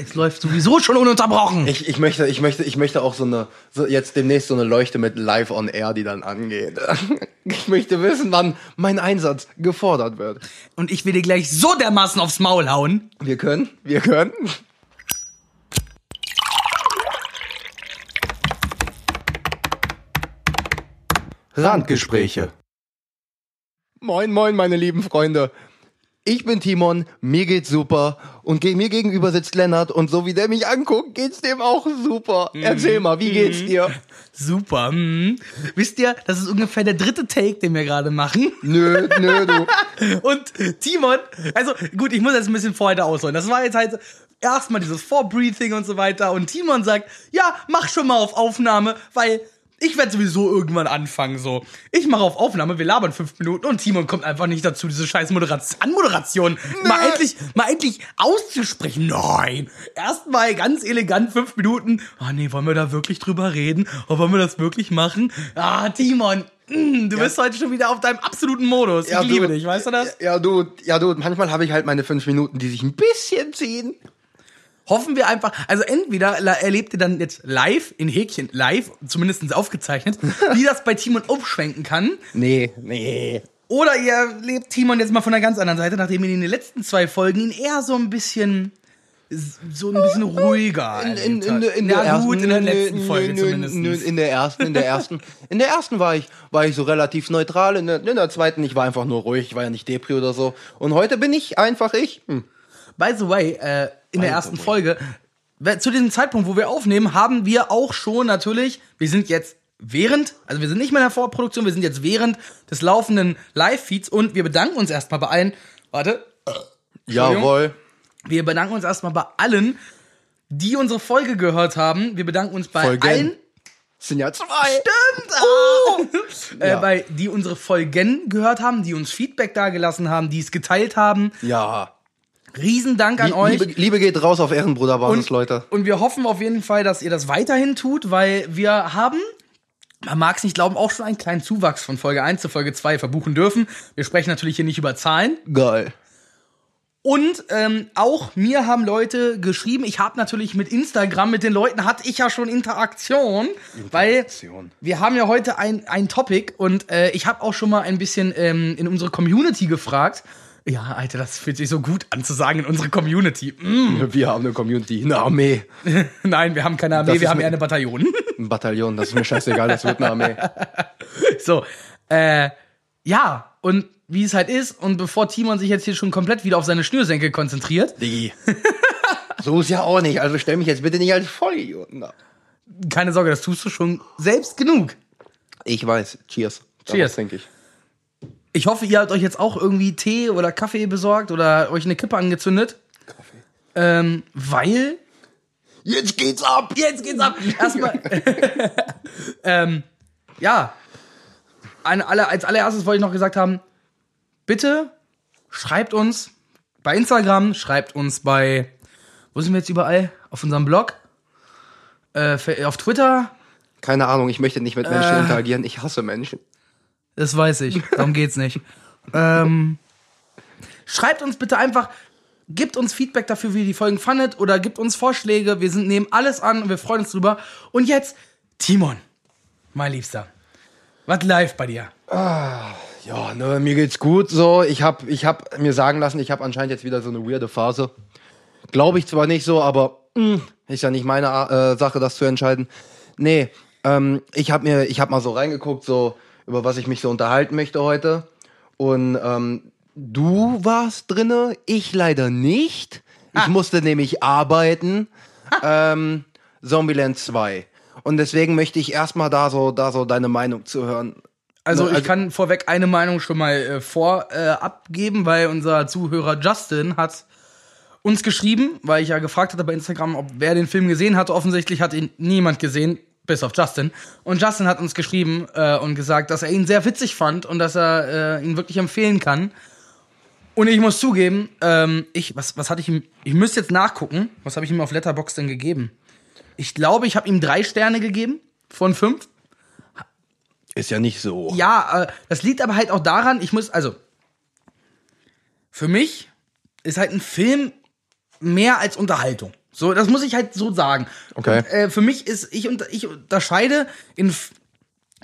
Es läuft sowieso schon ununterbrochen. Ich, ich möchte, ich möchte, ich möchte auch so eine, so jetzt demnächst so eine Leuchte mit Live on Air, die dann angeht. Ich möchte wissen, wann mein Einsatz gefordert wird. Und ich will dir gleich so dermaßen aufs Maul hauen. Wir können, wir können. Randgespräche. Moin, moin, meine lieben Freunde. Ich bin Timon, mir geht's super und mir gegenüber sitzt Lennart und so wie der mich anguckt, geht's dem auch super. Erzähl mal, wie geht's dir? Super. Hm. Wisst ihr, das ist ungefähr der dritte Take, den wir gerade machen. Nö, nö, du. Und Timon, also gut, ich muss jetzt ein bisschen vorher ausholen. Das war jetzt halt erstmal dieses Vorbreathing und so weiter. Und Timon sagt, ja, mach schon mal auf Aufnahme, weil ich werde sowieso irgendwann anfangen, so. Ich mache auf Aufnahme, wir labern fünf Minuten und Timon kommt einfach nicht dazu, diese scheiß Moderation, Anmoderation mal endlich, mal endlich auszusprechen. Nein! Erstmal ganz elegant fünf Minuten. Ah, nee, wollen wir da wirklich drüber reden? Oh, wollen wir das wirklich machen? Ah, Timon, mm, du bist heute schon wieder auf deinem absoluten Modus. Ich liebe du, dich, weißt du das? Ja, du, ja, du, manchmal habe ich halt meine fünf Minuten, die sich ein bisschen ziehen. Hoffen wir einfach, also entweder erlebt ihr dann jetzt live, in Häkchen live, zumindest aufgezeichnet, wie das bei Timon aufschwenken kann. Nee, nee. Oder ihr erlebt Timon jetzt mal von der ganz anderen Seite, nachdem ihr in den letzten zwei Folgen ihn eher so ein bisschen so ein bisschen ruhiger In, in, in, in, Ja, der ersten, gut, in der letzten Folge zumindest. in der ersten, in der ersten, in der ersten war ich, war ich so relativ neutral. In der, in der zweiten, ich war einfach nur ruhig, ich war ja nicht Depri oder so. Und heute bin ich einfach ich. Hm. By the way, äh, in der the ersten. Folge, zu diesem Zeitpunkt, wo wir aufnehmen, haben wir auch schon natürlich, wir sind jetzt während, also wir sind nicht mehr in der Vorproduktion, wir sind jetzt während des laufenden Live-Feeds und wir bedanken uns erstmal bei allen, warte, Jawohl. wir bedanken uns erstmal bei allen, die unsere Folge gehört haben. Wir bedanken uns bei Folgen. allen, Sind ja zwei. Stimmt! Äh, Ja. bei, die unsere Folgen gehört haben, die uns Feedback dagelassen haben, die es geteilt haben. Ja. Riesendank an euch. Liebe, Liebe geht raus auf Ehrenbruderbasis, und, Leute. und wir hoffen auf jeden Fall, dass ihr das weiterhin tut, weil wir haben, man mag es nicht glauben, auch schon einen kleinen Zuwachs von Folge 1 zu Folge 2 verbuchen dürfen. Wir sprechen natürlich hier nicht über Zahlen. Geil. Und ähm, auch mir haben Leute geschrieben, ich habe natürlich mit Instagram, mit den Leuten hatte ich ja schon Interaktion, weil Interaktion. wir haben ja heute ein, ein Topic und äh, ich habe auch schon mal ein bisschen ähm, in unsere Community gefragt. Ja, Alter, das fühlt sich so gut an zu sagen in unsere Community. Mm. Wir haben eine Community, eine Armee, Nein, wir haben keine Armee, Das wir haben eher eine Bataillon. ein Bataillon. Das ist mir scheißegal, das wird eine Armee. so, äh, ja, und wie es halt ist, und bevor Timon sich jetzt hier schon komplett wieder auf seine Schnürsenkel konzentriert, Diggi. So ist ja auch nicht. Also stell mich jetzt bitte nicht als Vollidioten da. keine Sorge, das tust du schon selbst genug. Ich weiß. Cheers. Cheers. denke ich. Ich hoffe, ihr habt euch jetzt auch irgendwie Tee oder Kaffee besorgt oder euch eine Kippe angezündet. Kaffee. Ähm, weil. Jetzt geht's ab. Jetzt geht's ab! Erstmal. ähm, ja. Ein, alle, als allererstes wollte ich noch gesagt haben: bitte schreibt uns bei Instagram, schreibt uns bei. Wo sind wir jetzt überall? Auf unserem Blog? Äh, auf Twitter? Keine Ahnung, ich möchte nicht mit Menschen interagieren. Ich hasse Menschen. Das weiß ich. Darum geht's nicht. ähm, schreibt uns bitte einfach, gebt uns Feedback dafür, wie ihr die Folgen fandet oder gebt uns Vorschläge. Wir sind, nehmen alles an und wir freuen uns drüber. Und jetzt, Timon, mein Liebster. Was live bei dir? Ja, ne, mir geht's gut so. Ich hab, ich hab mir sagen lassen, ich habe anscheinend jetzt wieder so eine weirde Phase. Glaube ich zwar nicht so, aber mh, ist ja nicht meine äh, Sache, das zu entscheiden. Nee, ähm, ich habe mir, ich habe mal so reingeguckt, so über was ich mich so unterhalten möchte heute. Und ähm, du warst drinne, ich leider nicht. Ich musste nämlich arbeiten. Ähm, Zombieland 2. Und deswegen möchte ich erstmal da so, da so deine Meinung zu hören. Also, Ne, ich kann vorweg eine Meinung schon mal äh, vor äh, abgeben, weil unser Zuhörer Justin hat uns geschrieben, weil ich ja gefragt hatte bei Instagram, ob wer den Film gesehen hat. Offensichtlich hat ihn niemand gesehen, bis auf Justin. Und Justin hat uns geschrieben äh, und gesagt, dass er ihn sehr witzig fand und dass er äh, ihn wirklich empfehlen kann. Und ich muss zugeben, ähm, ich, was, was hatte ich ihm, ich müsste jetzt nachgucken, was habe ich ihm auf Letterbox denn gegeben? Ich glaube, ich habe ihm drei Sterne gegeben von fünf. Ist ja nicht so. Ja, äh, das liegt aber halt auch daran, ich muss, also, für mich ist halt ein Film mehr als Unterhaltung. So, das muss ich halt so sagen. Okay. Und, äh, für mich ist, ich, unter, ich unterscheide in,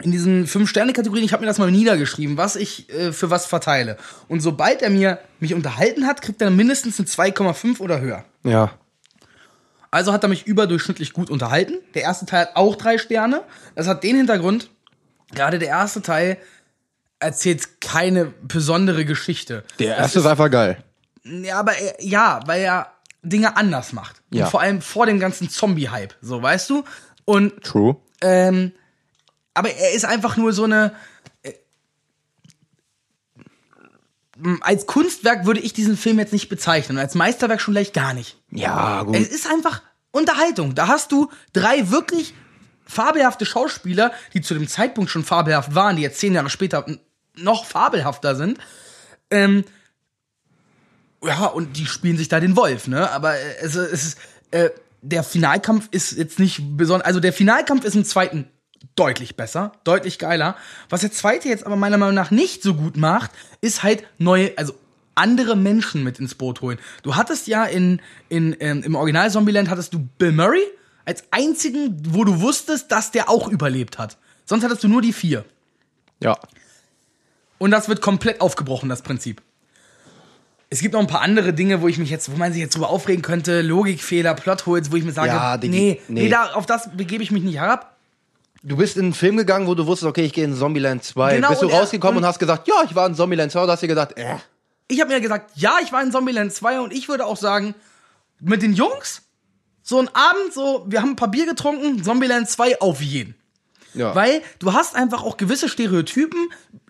in diesen Fünf-Sterne-Kategorien, ich habe mir das mal niedergeschrieben, was ich äh, für was verteile. Und sobald er mir mich unterhalten hat, kriegt er mindestens eine 2,5 oder höher. Ja. Also hat er mich überdurchschnittlich gut unterhalten. Der erste Teil hat auch drei Sterne. Das hat den Hintergrund, gerade der erste Teil erzählt keine besondere Geschichte. Der erste ist einfach geil. Ja, aber er, ja, weil er Dinge anders macht. Ja. Und vor allem vor dem ganzen Zombie-Hype, so weißt du? Und True. ähm, aber er ist einfach nur so eine. Äh, als Kunstwerk würde ich diesen Film jetzt nicht bezeichnen. Als Meisterwerk schon gleich gar nicht. Ja, gut. Es ist einfach Unterhaltung. Da hast du drei wirklich fabelhafte Schauspieler, die zu dem Zeitpunkt schon fabelhaft waren, die jetzt zehn Jahre später noch fabelhafter sind. Ähm, ja, und die spielen sich da den Wolf, ne? Aber äh, es, es ist, äh, der Finalkampf ist jetzt nicht besonders, also der Finalkampf ist im zweiten deutlich besser, deutlich geiler. Was der zweite jetzt aber meiner Meinung nach nicht so gut macht, ist halt neue, also andere Menschen mit ins Boot holen. Du hattest ja in, in, ähm, im Original Zombieland hattest du Bill Murray als einzigen, wo du wusstest, dass der auch überlebt hat. Sonst hattest du nur die vier. ja. Und das wird komplett aufgebrochen, das Prinzip. Es gibt noch ein paar andere Dinge, wo ich mich jetzt, wo man sich jetzt drüber aufregen könnte, Logikfehler, Plotholes, wo ich mir sage, Ja, die- nee, nee. nee, da, auf das begebe ich mich nicht herab. Du bist in einen Film gegangen, wo du wusstest, okay, ich gehe in Zombieland 2. Genau, bist du rausgekommen und, und- hast gesagt, ja, ich war in Zombieland 2 und hast dir gedacht, äh. Ich habe mir gesagt, ja, ich war in Zombieland 2 und ich würde auch sagen, mit den Jungs, so ein Abend, so, wir haben ein paar Bier getrunken, Zombieland 2 auf jeden. Ja. Weil du hast einfach auch gewisse Stereotypen,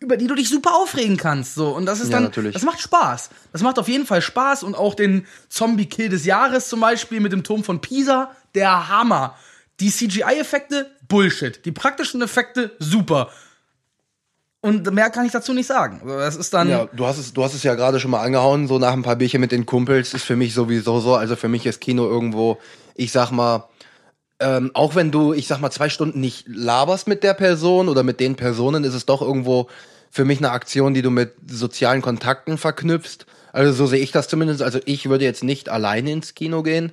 über die du dich super aufregen kannst. So. Und das ist Ja, dann, natürlich. das macht Spaß. Das macht auf jeden Fall Spaß. Und auch den Zombie-Kill des Jahres zum Beispiel mit dem Turm von Pisa, der Hammer. Die CGI-Effekte, Bullshit. Die praktischen Effekte, super. Und mehr kann ich dazu nicht sagen. Also Das ist dann. Ja, du hast es, du hast es ja gerade schon mal angehauen, so nach ein paar Bierchen mit den Kumpels ist für mich sowieso so. Also für mich ist Kino irgendwo, ich sag mal, ähm, auch wenn du, ich sag mal, zwei Stunden nicht laberst mit der Person oder mit den Personen, ist es doch irgendwo für mich eine Aktion, die du mit sozialen Kontakten verknüpfst. Also so sehe ich das zumindest. Also ich würde jetzt nicht alleine ins Kino gehen.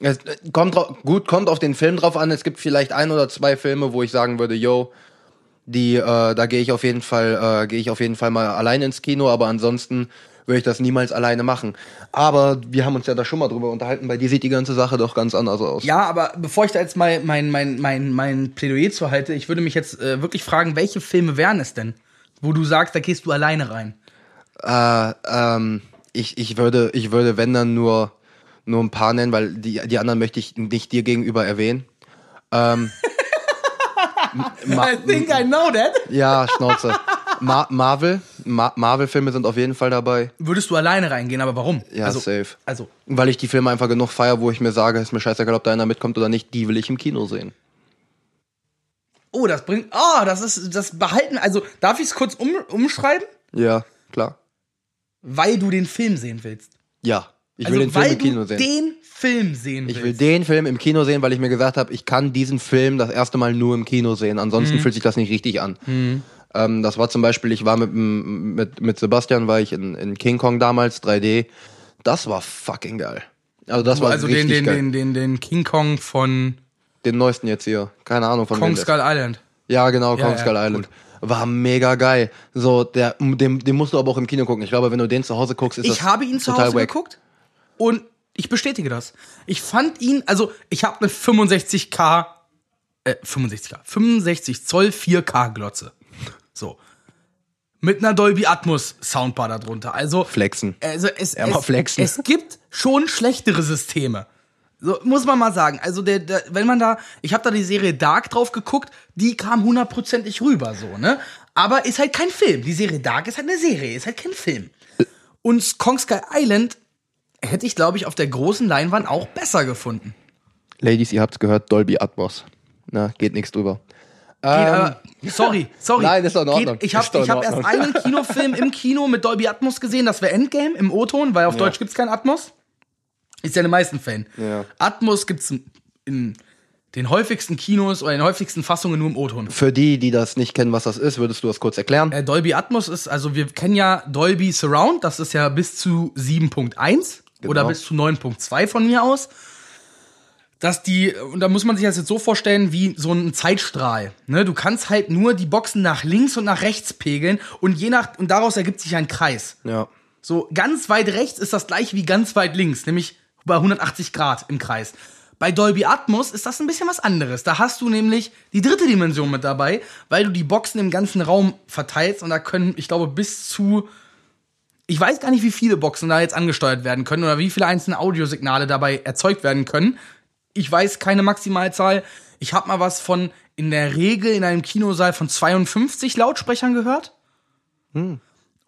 Es äh, kommt gut, kommt auf den Film drauf an. Es gibt vielleicht ein oder zwei Filme, wo ich sagen würde, yo, die, äh, da gehe ich auf jeden Fall, äh, gehe ich auf jeden Fall mal alleine ins Kino, aber ansonsten würde ich das niemals alleine machen. Aber wir haben uns ja da schon mal drüber unterhalten, bei dir sieht die ganze Sache doch ganz anders aus. Ja, aber bevor ich da jetzt mal mein, mein, mein, mein Plädoyer zu halte, ich würde mich jetzt äh, wirklich fragen, welche Filme wären es denn, wo du sagst, da gehst du alleine rein? Äh, ähm, ich, ich würde, ich würde, wenn dann nur, nur ein paar nennen, weil die, die anderen möchte ich nicht dir gegenüber erwähnen. Ähm, I think I know that. ja, Schnauze. Ma Marvel, Ma Marvel-Filme sind auf jeden Fall dabei. Würdest du alleine reingehen, aber warum? Ja, also, safe. Also, Weil ich die Filme einfach genug feier, wo ich mir sage, ist mir scheißegal, ob da einer mitkommt oder nicht, die will ich im Kino sehen. oh, das bringt, oh, das ist, das behalten, also, darf ich es kurz um, umschreiben? Ja, klar. Weil du den Film sehen willst. Ja, ich Also, will den Film im Kino sehen. den Film sehen Ich will den Film im Kino sehen, weil ich mir gesagt habe, ich kann diesen Film das erste Mal nur im Kino sehen. Ansonsten Mhm. fühlt sich das nicht richtig an. Ähm, das war zum Beispiel, ich war mit, mit, mit Sebastian, war ich in, in King Kong damals, 3D. Das war fucking geil. Also das war also den, richtig den, geil. den, den, den King Kong von Den neuesten jetzt hier. Keine Ahnung von Kong Skull Island. Ja, genau, Ja, Kong ja, Skull Island. War mega geil. So, der, den, den musst du aber auch im Kino gucken. Ich glaube, wenn du den zu Hause guckst, ist das Ich habe ihn zu Hause wack. geguckt und ich bestätige das. Ich fand ihn, also ich habe eine 65k, äh, 65k, 65 Zoll 4K Glotze. So. Mit einer Dolby Atmos Soundbar darunter. Also, Flexen. also es, Ja, es, flexen. es gibt schon schlechtere Systeme. So, muss man mal sagen. Also, der, der, wenn man da, ich habe da die Serie Dark drauf geguckt, die kam hundertprozentig rüber, so, ne? Aber ist halt kein Film. Die Serie Dark ist halt eine Serie, ist halt kein Film. Und Kong Sky Island hätte ich, glaube ich, auf der großen Leinwand auch besser gefunden. Ladies, ihr habt's gehört, Dolby Atmos. Na, geht nichts drüber. Geht aber, sorry, sorry. Ähm, Nein, ist doch in Ordnung. Geht, ich habe hab erst einen Kinofilm im Kino mit Dolby Atmos gesehen, das wäre Endgame im O-Ton, weil auf Deutsch gibt's kein Atmos. Ist ja in den meisten Fällen. Ja. Atmos gibt's in, in den häufigsten Kinos oder in den häufigsten Fassungen nur im O-Ton. Für die, die das nicht kennen, was das ist, würdest du das kurz erklären? Äh, Dolby Atmos ist, also wir kennen ja Dolby Surround, das ist ja bis zu 7.1 oder Genau. bis zu 9.2 von mir aus. Dass die, und da muss man sich das jetzt so vorstellen, wie so ein Zeitstrahl. Ne? Du kannst halt nur die Boxen nach links und nach rechts pegeln und je nach, und daraus ergibt sich ein Kreis. Ja. So ganz weit rechts ist das gleiche wie ganz weit links, nämlich bei 180 Grad im Kreis. Bei Dolby Atmos ist das ein bisschen was anderes. Da hast du nämlich die dritte Dimension mit dabei, weil du die Boxen im ganzen Raum verteilst und da können, ich glaube, bis zu ich weiß gar nicht, wie viele Boxen da jetzt angesteuert werden können oder wie viele einzelne Audiosignale dabei erzeugt werden können. Ich weiß keine Maximalzahl. Ich habe mal was von in der Regel in einem Kinosaal von 52 Lautsprechern gehört.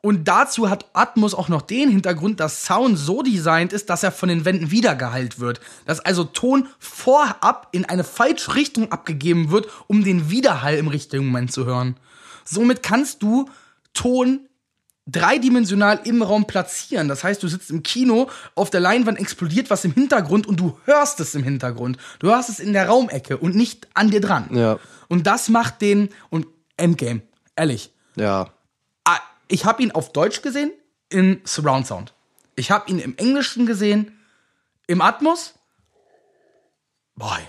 Und dazu hat Atmos auch noch den Hintergrund, dass Sound so designt ist, dass er von den Wänden wiedergeheilt wird. Dass also Ton vorab in eine falsche Richtung abgegeben wird, um den Widerhall im richtigen Moment zu hören. Somit kannst du Ton dreidimensional im Raum platzieren. Das heißt, du sitzt im Kino, auf der Leinwand explodiert was im Hintergrund und du hörst es im Hintergrund. Du hörst es in der Raumecke und nicht an dir dran. Ja. Und das macht den und Endgame, ehrlich. Ja. Ah, Ich habe ihn auf Deutsch gesehen in Surround Sound. Ich habe ihn im Englischen gesehen im Atmos. Boy.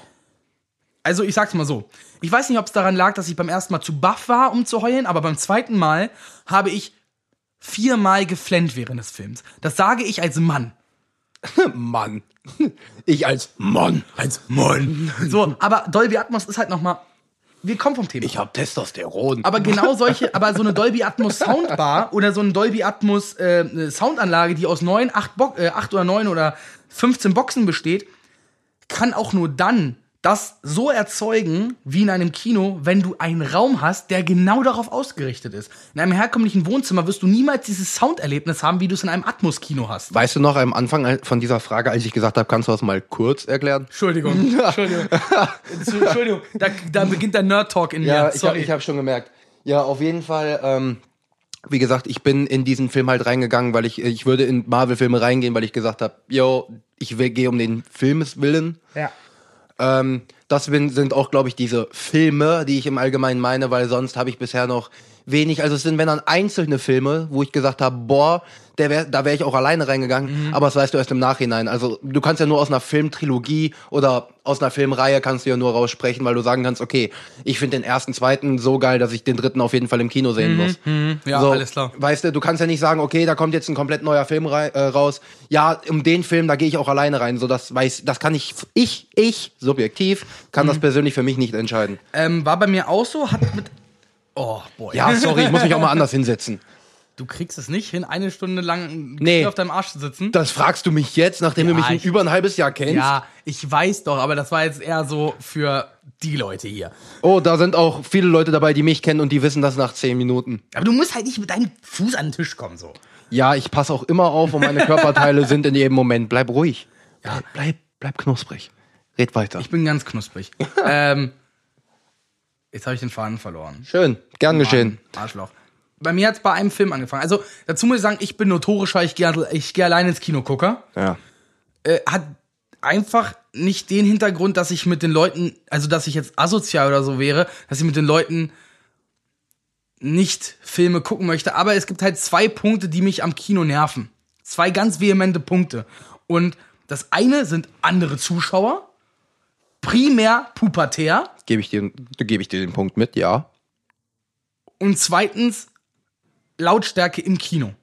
Also ich sag's mal so. Ich weiß nicht, ob es daran lag, dass ich beim ersten Mal zu baff war, um zu heulen, aber beim zweiten Mal habe ich viermal geflennt während des Films. Das sage ich als Mann. Mann. Ich als Mann. Als Mann. So, aber Dolby Atmos ist halt noch mal. Wir kommen vom Thema. Ich hab Testosteron. Aber genau solche, aber so eine Dolby Atmos Soundbar oder so eine Dolby Atmos äh, Soundanlage, die aus neun, acht, Bo äh, acht oder neun oder 15 Boxen besteht, kann auch nur dann das so erzeugen wie in einem Kino, wenn du einen Raum hast, der genau darauf ausgerichtet ist. In einem herkömmlichen Wohnzimmer wirst du niemals dieses Sounderlebnis haben, wie du es in einem Atmos-Kino hast. Weißt du noch am Anfang von dieser Frage, als ich gesagt habe, kannst du das mal kurz erklären? Entschuldigung, Entschuldigung. Entschuldigung, da, da beginnt der Nerd-Talk in Ja, mir. ich habe Sorry. ich hab schon gemerkt. Ja, auf jeden Fall. Ähm, wie gesagt, ich bin in diesen Film halt reingegangen, weil ich ich würde in Marvel-Filme reingehen, weil ich gesagt habe, yo, ich will- gehe um den Filmes willen. ja. Ähm, das bin, sind auch, glaube ich, diese Filme, die ich im Allgemeinen meine, weil sonst habe ich bisher noch wenig. Also es sind, wenn dann einzelne Filme, wo ich gesagt habe, boah, der wär, da wäre ich auch alleine reingegangen, aber das weißt du erst im Nachhinein. Also du kannst ja nur aus einer Filmtrilogie oder aus einer Filmreihe kannst du ja nur raussprechen, weil du sagen kannst, okay, ich finde den ersten, zweiten so geil, dass ich den dritten auf jeden Fall im Kino sehen muss. Ja, so, alles klar. Weißt du, du kannst ja nicht sagen, okay, da kommt jetzt ein komplett neuer Film äh, raus. Ja, um den Film, da gehe ich auch alleine rein. So, das weiß, das kann ich, ich, ich, subjektiv, kann Mhm. das persönlich für mich nicht entscheiden. Ähm, war bei mir auch so, hat mit. Oh, boy. Ja, sorry, ich muss mich auch mal anders hinsetzen. Du kriegst es nicht hin, eine Stunde lang Nee. auf deinem Arsch zu sitzen. Das fragst du mich jetzt, nachdem Ja, du mich ich- über ein halbes Jahr kennst. ja, ich weiß doch, aber das war jetzt eher so für die Leute hier. Oh, da sind auch viele Leute dabei, die mich kennen und die wissen das nach zehn Minuten. Aber du musst halt nicht mit deinem Fuß an den Tisch kommen, so. Ja, ich passe auch immer auf und meine Körperteile sind in jedem Moment. Bleib ruhig. Bleib, bleib, bleib knusprig. Red weiter. Ich bin ganz knusprig. ähm, jetzt habe ich den Faden verloren. Schön, gern geschehen. Mann, Arschloch. Bei mir hat es bei einem Film angefangen. Also, dazu muss ich sagen, ich bin notorischer, ich gehe ich geh allein ins Kino gucker. Ja. äh, hat einfach nicht den Hintergrund, dass ich mit den Leuten, also dass ich jetzt asozial oder so wäre, dass ich mit den Leuten nicht Filme gucken möchte. Aber es gibt halt zwei Punkte, die mich am Kino nerven. Zwei ganz vehemente Punkte. Und das eine sind andere Zuschauer, primär pubertär. Gebe ich, dir, gebe ich dir den Punkt mit, ja. Und zweitens Lautstärke im Kino.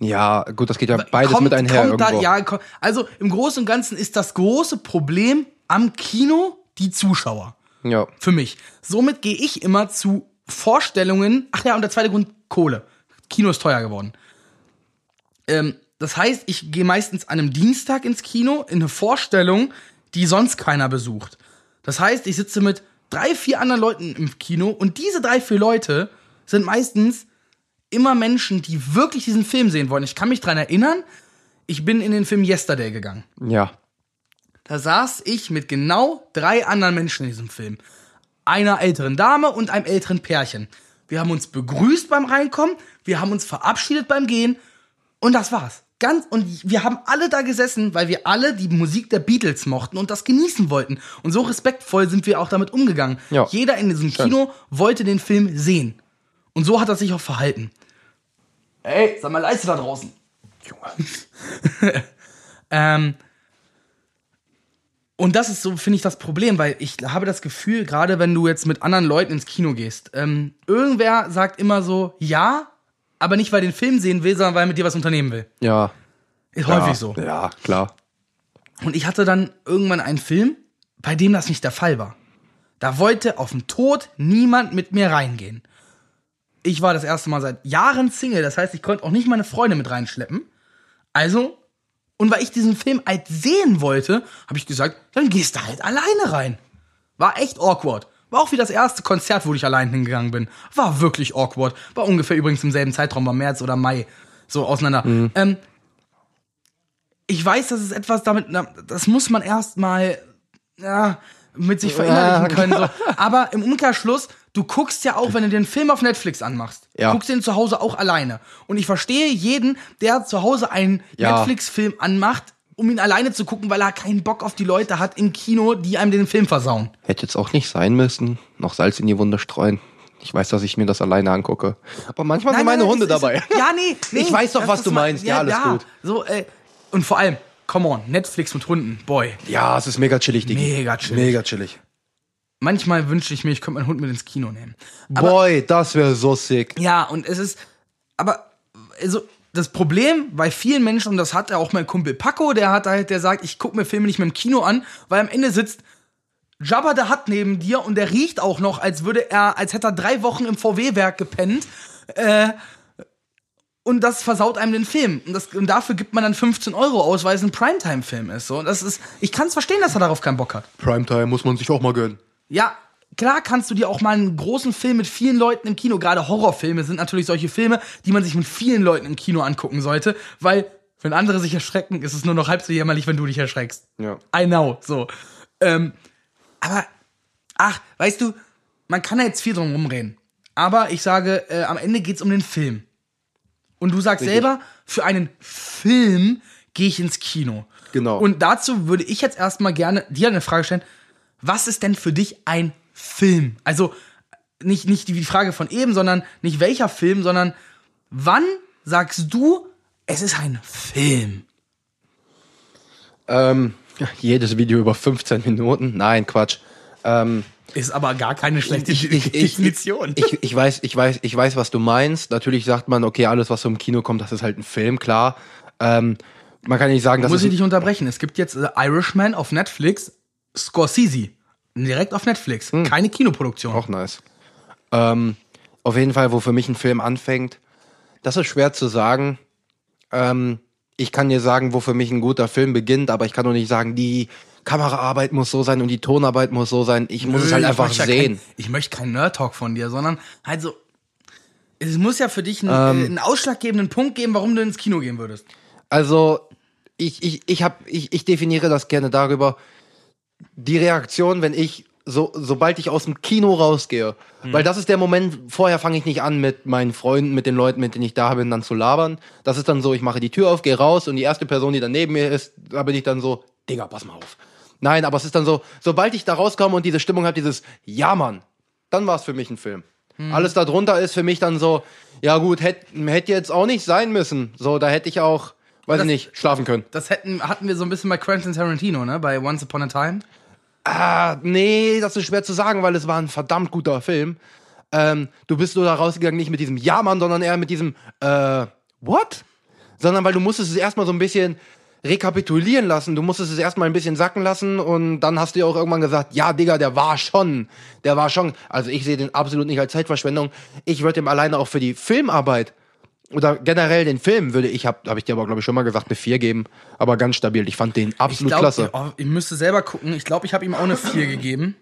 Ja, gut, das geht ja beides Kommt- mit einher kommt da- irgendwo. ja, also im Großen und Ganzen ist das große Problem am Kino die Zuschauer. ja. Für mich. Somit gehe ich immer zu Vorstellungen. Ach ja, und der zweite Grund, Kohle. Kino ist teuer geworden. Ähm, das heißt, ich gehe meistens an einem Dienstag ins Kino in eine Vorstellung, die sonst keiner besucht. Das heißt, ich sitze mit drei, vier anderen Leuten im Kino und diese drei, vier Leute sind meistens immer Menschen, die wirklich diesen Film sehen wollen. Ich kann mich dran erinnern, ich bin in den Film Yesterday gegangen. Ja. Da saß ich mit genau drei anderen Menschen in diesem Film. Einer älteren Dame und einem älteren Pärchen. Wir haben uns begrüßt beim Reinkommen, wir haben uns verabschiedet beim Gehen und das war's. Ganz, und wir haben alle da gesessen, weil wir alle die Musik der Beatles mochten und das genießen wollten. Und so respektvoll sind wir auch damit umgegangen. Ja. Jeder in diesem Kino wollte den Film sehen. Und so hat er sich auch verhalten. Ey, sag mal leise da draußen. Junge. ähm, Und das ist so, finde ich, das Problem, weil ich habe das Gefühl, gerade wenn du jetzt mit anderen Leuten ins Kino gehst, ähm, irgendwer sagt immer so, ja, aber nicht, weil den Film sehen will, sondern weil er mit dir was unternehmen will. Ja. Ist ja, häufig so. Ja, klar. Und ich hatte dann irgendwann einen Film, bei dem das nicht der Fall war. Da wollte auf den Tod niemand mit mir reingehen. Ich war das erste Mal seit Jahren Single, das heißt, ich konnte auch nicht meine Freunde mit reinschleppen. Also, und weil ich diesen Film halt sehen wollte, habe ich gesagt, dann gehst du halt alleine rein. War echt awkward. War auch wie das erste Konzert, wo ich allein hingegangen bin. War wirklich awkward. War ungefähr übrigens im selben Zeitraum, war März oder Mai. So auseinander. Ähm, ich weiß, das ist etwas damit, das muss man erstmal ja, mit sich verinnerlichen können. So. Aber im Umkehrschluss, du guckst ja auch, wenn du dir einen Film auf Netflix anmachst, Ja. guckst den zu Hause auch alleine. Und ich verstehe jeden, der zu Hause einen Ja. Netflix-Film anmacht, um ihn alleine zu gucken, weil er keinen Bock auf die Leute hat im Kino, die einem den Film versauen. Hätte jetzt auch nicht sein müssen. Noch Salz in die Wunde streuen. Ich weiß, dass ich mir das alleine angucke. Aber manchmal sind meine nein, Hunde es ist- dabei. Ja, nee, nee. Ich weiß doch, was du meinst. Ja, alles gut. So, äh, und vor allem, come on, Netflix mit Hunden, boy. Ja, es ist mega chillig, Digi. Mega chillig. Mega chillig. Manchmal wünschte ich mir, ich könnte meinen Hund mit ins Kino nehmen. Boy, das wäre so sick. Ja, und es ist, aber, also, das Problem bei vielen Menschen, und das hat ja auch mein Kumpel Paco, der hat halt, der sagt, ich gucke mir Filme nicht mehr im Kino an, weil am Ende sitzt Jabba der Hutt neben dir und der riecht auch noch, als würde er, als hätte er drei Wochen im VW-Werk gepennt. Äh, und das versaut einem den Film. Und, das, und dafür gibt man dann 15 Euro aus, weil es ein Primetime-Film ist. So, und das ist, ich kann es verstehen, dass er darauf keinen Bock hat. Primetime muss man sich auch mal gönnen. Ja, klar kannst du dir auch mal einen großen Film mit vielen Leuten im Kino, gerade Horrorfilme sind natürlich solche Filme, die man sich mit vielen Leuten im Kino angucken sollte, weil wenn andere sich erschrecken, ist es nur noch halb so jämmerlich, wenn du dich erschreckst. Ja. I know, so. Ähm, aber, ach, weißt du, man kann da jetzt viel drum rumreden. Aber ich sage, äh, am Ende geht's um den Film. Und du sagst Richtig. selber, für einen Film gehe ich ins Kino. Genau. Und dazu würde ich jetzt erstmal gerne dir eine Frage stellen. Was ist denn für dich ein Film? Also nicht, nicht die Frage von eben, sondern nicht welcher Film, sondern wann sagst du, es ist ein Film? Ähm, jedes Video über 15 Minuten. Nein, Quatsch. Ähm, Ist aber gar keine schlechte ich, ich, Definition. ich, ich, weiß, ich, weiß, ich weiß, was du meinst. Natürlich sagt man, okay, alles, was so im Kino kommt, das ist halt ein Film, klar. Ähm, man kann nicht sagen, dass Muss ich dich unterbrechen? Es gibt jetzt äh, Irishman auf Netflix, Scorsese. Direkt auf Netflix. Keine Kinoproduktion. auch nice. Ähm, auf jeden Fall, wo für mich ein Film anfängt, das ist schwer zu sagen. Ähm, ich kann dir sagen, wo für mich ein guter Film beginnt, aber ich kann doch nicht sagen, die Kameraarbeit muss so sein und die Tonarbeit muss so sein. Ich muss es Nö, halt ich einfach möchte ja sehen. Kein, ich möchte keinen Nerd-Talk von dir, sondern halt so. Es muss ja für dich einen, Ähm. äh, einen ausschlaggebenden Punkt geben, warum du ins Kino gehen würdest. Also, ich, ich, ich, hab, ich, ich definiere das gerne darüber, die Reaktion, wenn ich, so, sobald ich aus dem Kino rausgehe, weil das ist der Moment, vorher fange ich nicht an mit meinen Freunden, mit den Leuten, mit denen ich da bin, dann zu labern. Das ist dann so, ich mache die Tür auf, gehe raus und die erste Person, die dann neben mir ist, da bin ich dann so, Digga, pass mal auf. Nein, aber es ist dann so, sobald ich da rauskomme und diese Stimmung habe, dieses, ja Mann, dann war es für mich ein Film. Alles darunter ist für mich dann so, ja gut, hätte hätt jetzt auch nicht sein müssen. So, da hätte ich auch, weiß ich Das- nicht, schlafen können. Das hätten, hatten wir so ein bisschen bei Quentin Tarantino, ne? Bei Once Upon a Time. Ah, nee, das ist schwer zu sagen, weil es war ein verdammt guter Film. Ähm, du bist nur da rausgegangen, nicht mit diesem Ja, Mann, sondern eher mit diesem äh, What? Sondern weil du musstest es erstmal so ein bisschen rekapitulieren lassen. Du musstest es erstmal ein bisschen sacken lassen und dann hast du ja auch irgendwann gesagt, ja, Digga, der war schon. Der war schon. Also ich sehe den absolut nicht als Zeitverschwendung. Ich würde ihm alleine auch für die Filmarbeit oder generell den Film würde ich, habe hab ich dir aber glaube ich schon mal gesagt, eine 4 geben. Aber ganz stabil. Ich fand den Ich absolut glaube, klasse. oh, ich müsste selber gucken. Ich glaube, ich habe ihm auch eine 4 gegeben.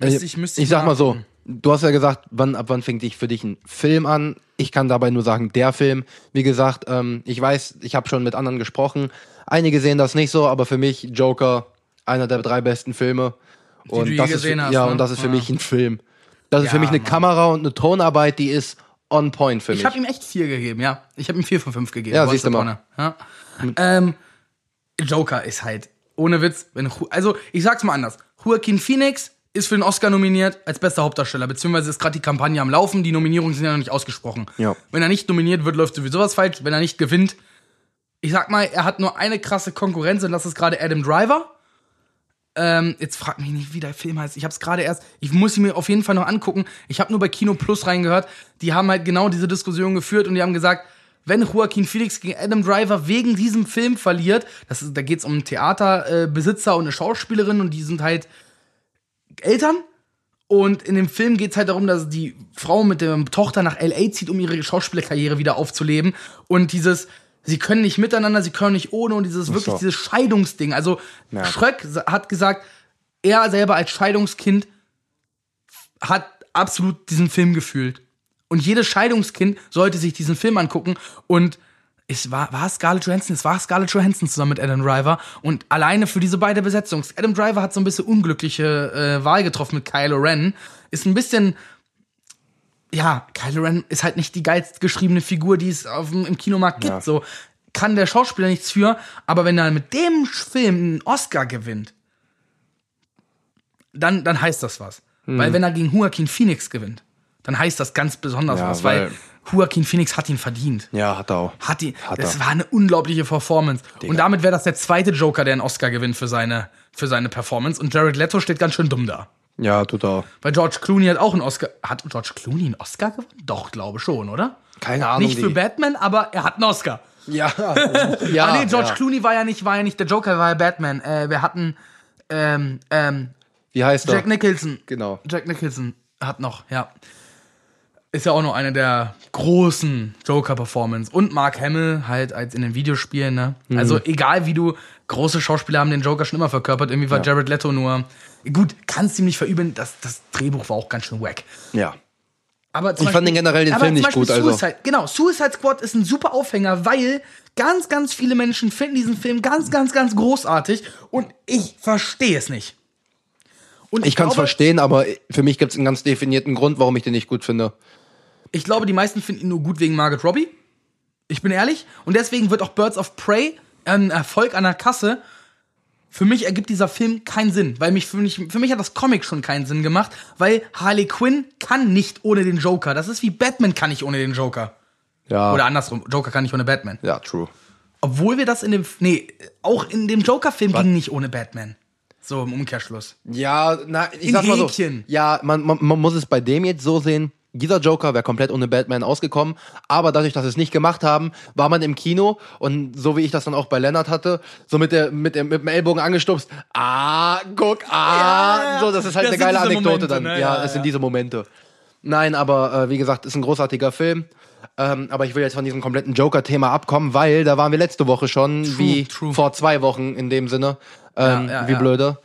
Äh, Müsste ich, müsste ich sag mal so, du hast ja gesagt, wann, ab wann fängt dich für dich ein Film an? Ich kann dabei nur sagen, der Film. Wie gesagt, ähm, ich weiß, ich habe schon mit anderen gesprochen. Einige sehen das nicht so, aber für mich Joker einer der drei besten Filme. Und du je das gesehen ist, hast, ja, ne? und das ist für Ja. mich ein Film. Das ist für Ja, mich eine Mann. Kamera und eine Tonarbeit, die ist on point für Ich mich. habe ihm echt 4 gegeben, ja. Ich habe ihm 4 von 5 gegeben. Ja, siehst du mal. Ja. Ähm, Joker ist halt, ohne Witz, wenn, also ich sag's mal anders. Joaquin Phoenix ist für den Oscar nominiert als bester Hauptdarsteller, beziehungsweise ist gerade die Kampagne am Laufen, die Nominierungen sind ja noch nicht ausgesprochen. Ja. Wenn er nicht nominiert wird, läuft sowieso was falsch. Wenn er nicht gewinnt, ich sag mal, er hat nur eine krasse Konkurrenz und das ist gerade Adam Driver. Ähm, jetzt frag mich nicht, wie der Film heißt. Ich habe es gerade erst. Ich muss ihn mir auf jeden Fall noch angucken. Ich habe nur bei Kino Plus reingehört. Die haben halt genau diese Diskussion geführt und die haben gesagt, wenn Joaquin Phoenix gegen Adam Driver wegen diesem Film verliert, das ist, da geht's um einen Theaterbesitzer äh, und eine Schauspielerin und die sind halt Eltern. Und in dem Film geht's halt darum, dass die Frau mit der Tochter nach LA zieht, um ihre Schauspielerkarriere wieder aufzuleben. Und dieses, sie können nicht miteinander, sie können nicht ohne und dieses wirklich so. dieses Scheidungsding. Also Ja. Schröck hat gesagt, er selber als Scheidungskind hat absolut diesen Film gefühlt. Und jedes Scheidungskind sollte sich diesen Film angucken. Und es war, war Scarlett Johansson, es war Scarlett Johansson zusammen mit Adam Driver. Und alleine für diese beide Besetzungen. Adam Driver hat so ein bisschen unglückliche äh, Wahl getroffen mit Kylo Ren. Ist ein bisschen, ja, Kylo Ren ist halt nicht die geilst geschriebene Figur, die es auf dem, im Kinomarkt gibt. Ja. So kann der Schauspieler nichts für. Aber wenn er mit dem Film einen Oscar gewinnt, dann, dann heißt das was. Hm. Weil wenn er gegen Joaquin Phoenix gewinnt, dann heißt das ganz besonders Ja, was, weil, weil- Joaquin Phoenix hat ihn verdient. Ja, hat er auch. Hat die, Hat das er. war eine unglaubliche Performance. Und damit wäre das der zweite Joker, der einen Oscar gewinnt für seine, für seine Performance. Und Jared Leto steht ganz schön dumm da. Ja, auch. Weil George Clooney hat auch einen Oscar. Hat George Clooney einen Oscar gewonnen? Doch, glaube schon, oder? Keine Ahnung. Nicht für die- Batman, aber er hat einen Oscar. Ja, ja. ah, nee, George ja. Clooney war ja nicht, war ja nicht der Joker, war ja Batman. Äh, wir hatten ähm, ähm, Wie heißt er? Jack Nicholson. Genau. Jack Nicholson hat noch, ja. Ist ja auch noch eine der großen Joker-Performance. Und Mark Hamill halt als in den Videospielen, ne? Mhm. Also egal wie du, große Schauspieler haben den Joker schon immer verkörpert. Irgendwie war Jared Leto nur. Gut, kannst ihm nicht verübeln, das, das Drehbuch war auch ganz schön wack. Ja. Aber Ich fand den generell den Film nicht gut, Beispiel also. Suicide, genau, Suicide Squad ist ein super Aufhänger, weil ganz, ganz viele Menschen finden diesen Film ganz, ganz, ganz großartig und ich verstehe es nicht. Und Ich kann es verstehen, aber für mich gibt es einen ganz definierten Grund, warum ich den nicht gut finde. Ich glaube, die meisten finden ihn nur gut wegen Margaret Robbie. Ich bin ehrlich. Und deswegen wird auch Birds of Prey ein Erfolg an der Kasse. Für mich ergibt dieser Film keinen Sinn, weil mich für mich, für mich hat das Comic schon keinen Sinn gemacht, weil Harley Quinn kann nicht ohne den Joker. Das ist wie Batman kann nicht ohne den Joker. Ja. Oder andersrum, Joker kann nicht ohne Batman. ja, true. Obwohl wir das in dem, nee, auch in dem Joker-Film ging nicht ohne Batman. So im Umkehrschluss. Ja, na, ich In sag mal so. Häkchen. Ja, man, man, man muss es bei dem jetzt so sehen. Dieser Joker wäre komplett ohne Batman ausgekommen, aber dadurch, dass sie es nicht gemacht haben, war man im Kino und so wie ich das dann auch bei Lennart hatte, so mit der mit dem, mit dem Ellbogen angestupst. Ah, guck, ah, Ja, so das ist halt Das eine sind geile Anekdote Momente, dann. ne? Ja, Ja, es sind ja. diese Momente. Nein, aber äh, wie gesagt, ist ein großartiger Film. Ähm, aber ich will jetzt von diesem kompletten Joker-Thema abkommen, weil da waren wir letzte Woche schon, wie true. vor zwei Wochen in dem Sinne. Ähm, wie blöde.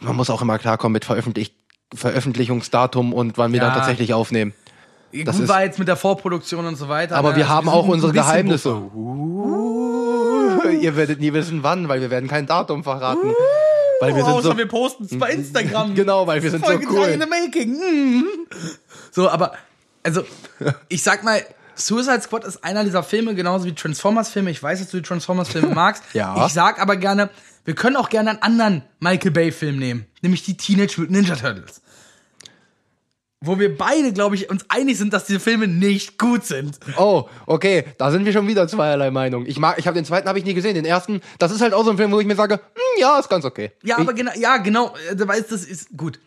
Man muss auch immer klarkommen mit Veröffentlich Veröffentlichungsdatum und wann wir Ja. dann tatsächlich aufnehmen. Das Gut war jetzt mit der Vorproduktion und so weiter. Aber ne? wir Also haben sind auch unsere Geheimnisse. Uh, ihr werdet nie wissen, wann, weil wir werden kein Datum verraten. Weil wir sind Außer so, wir posten es bei Instagram. Genau, weil wir sind so Folge cool. drei in the making. Mm. So, aber, also, ich sag mal, Suicide Squad ist einer dieser Filme, genauso wie Transformers-Filme. Ich weiß, dass du die Transformers-Filme magst. Ja. Ich sag aber gerne, wir können auch gerne einen anderen Michael Bay-Film nehmen, nämlich die Teenage Mutant Ninja Turtles. Wo wir beide, glaube ich, uns einig sind, dass diese Filme nicht gut sind. Oh, okay, da sind wir schon wieder zweierlei Meinung. Ich mag, ich habe den zweiten habe ich nie gesehen, den ersten. Das ist halt auch so ein Film, wo ich mir sage, hm, ja, ist ganz okay. Ja, aber genau, ja, genau, äh, du weißt, das ist gut.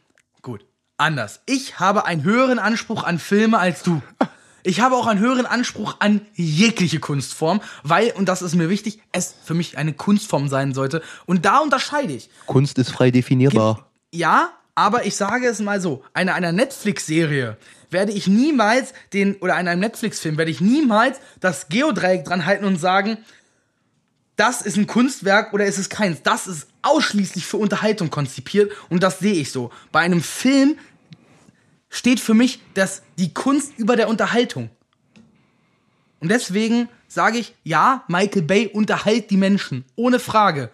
Gut. Anders. Ich habe einen höheren Anspruch an Filme als du. Ich habe auch einen höheren Anspruch an jegliche Kunstform, weil, und das ist mir wichtig, es für mich eine Kunstform sein sollte. Und da unterscheide ich. Kunst ist frei definierbar. Ja, aber ich sage es mal so, einer, einer Netflix-Serie werde ich niemals den, oder in einem Netflix-Film werde ich niemals das Geodreieck dran halten und sagen, das ist ein Kunstwerk oder ist es keins. Das ist ausschließlich für Unterhaltung konzipiert und das sehe ich so. Bei einem Film steht für mich das, die Kunst über der Unterhaltung. Und deswegen sage ich, ja, Michael Bay unterhält die Menschen, ohne Frage.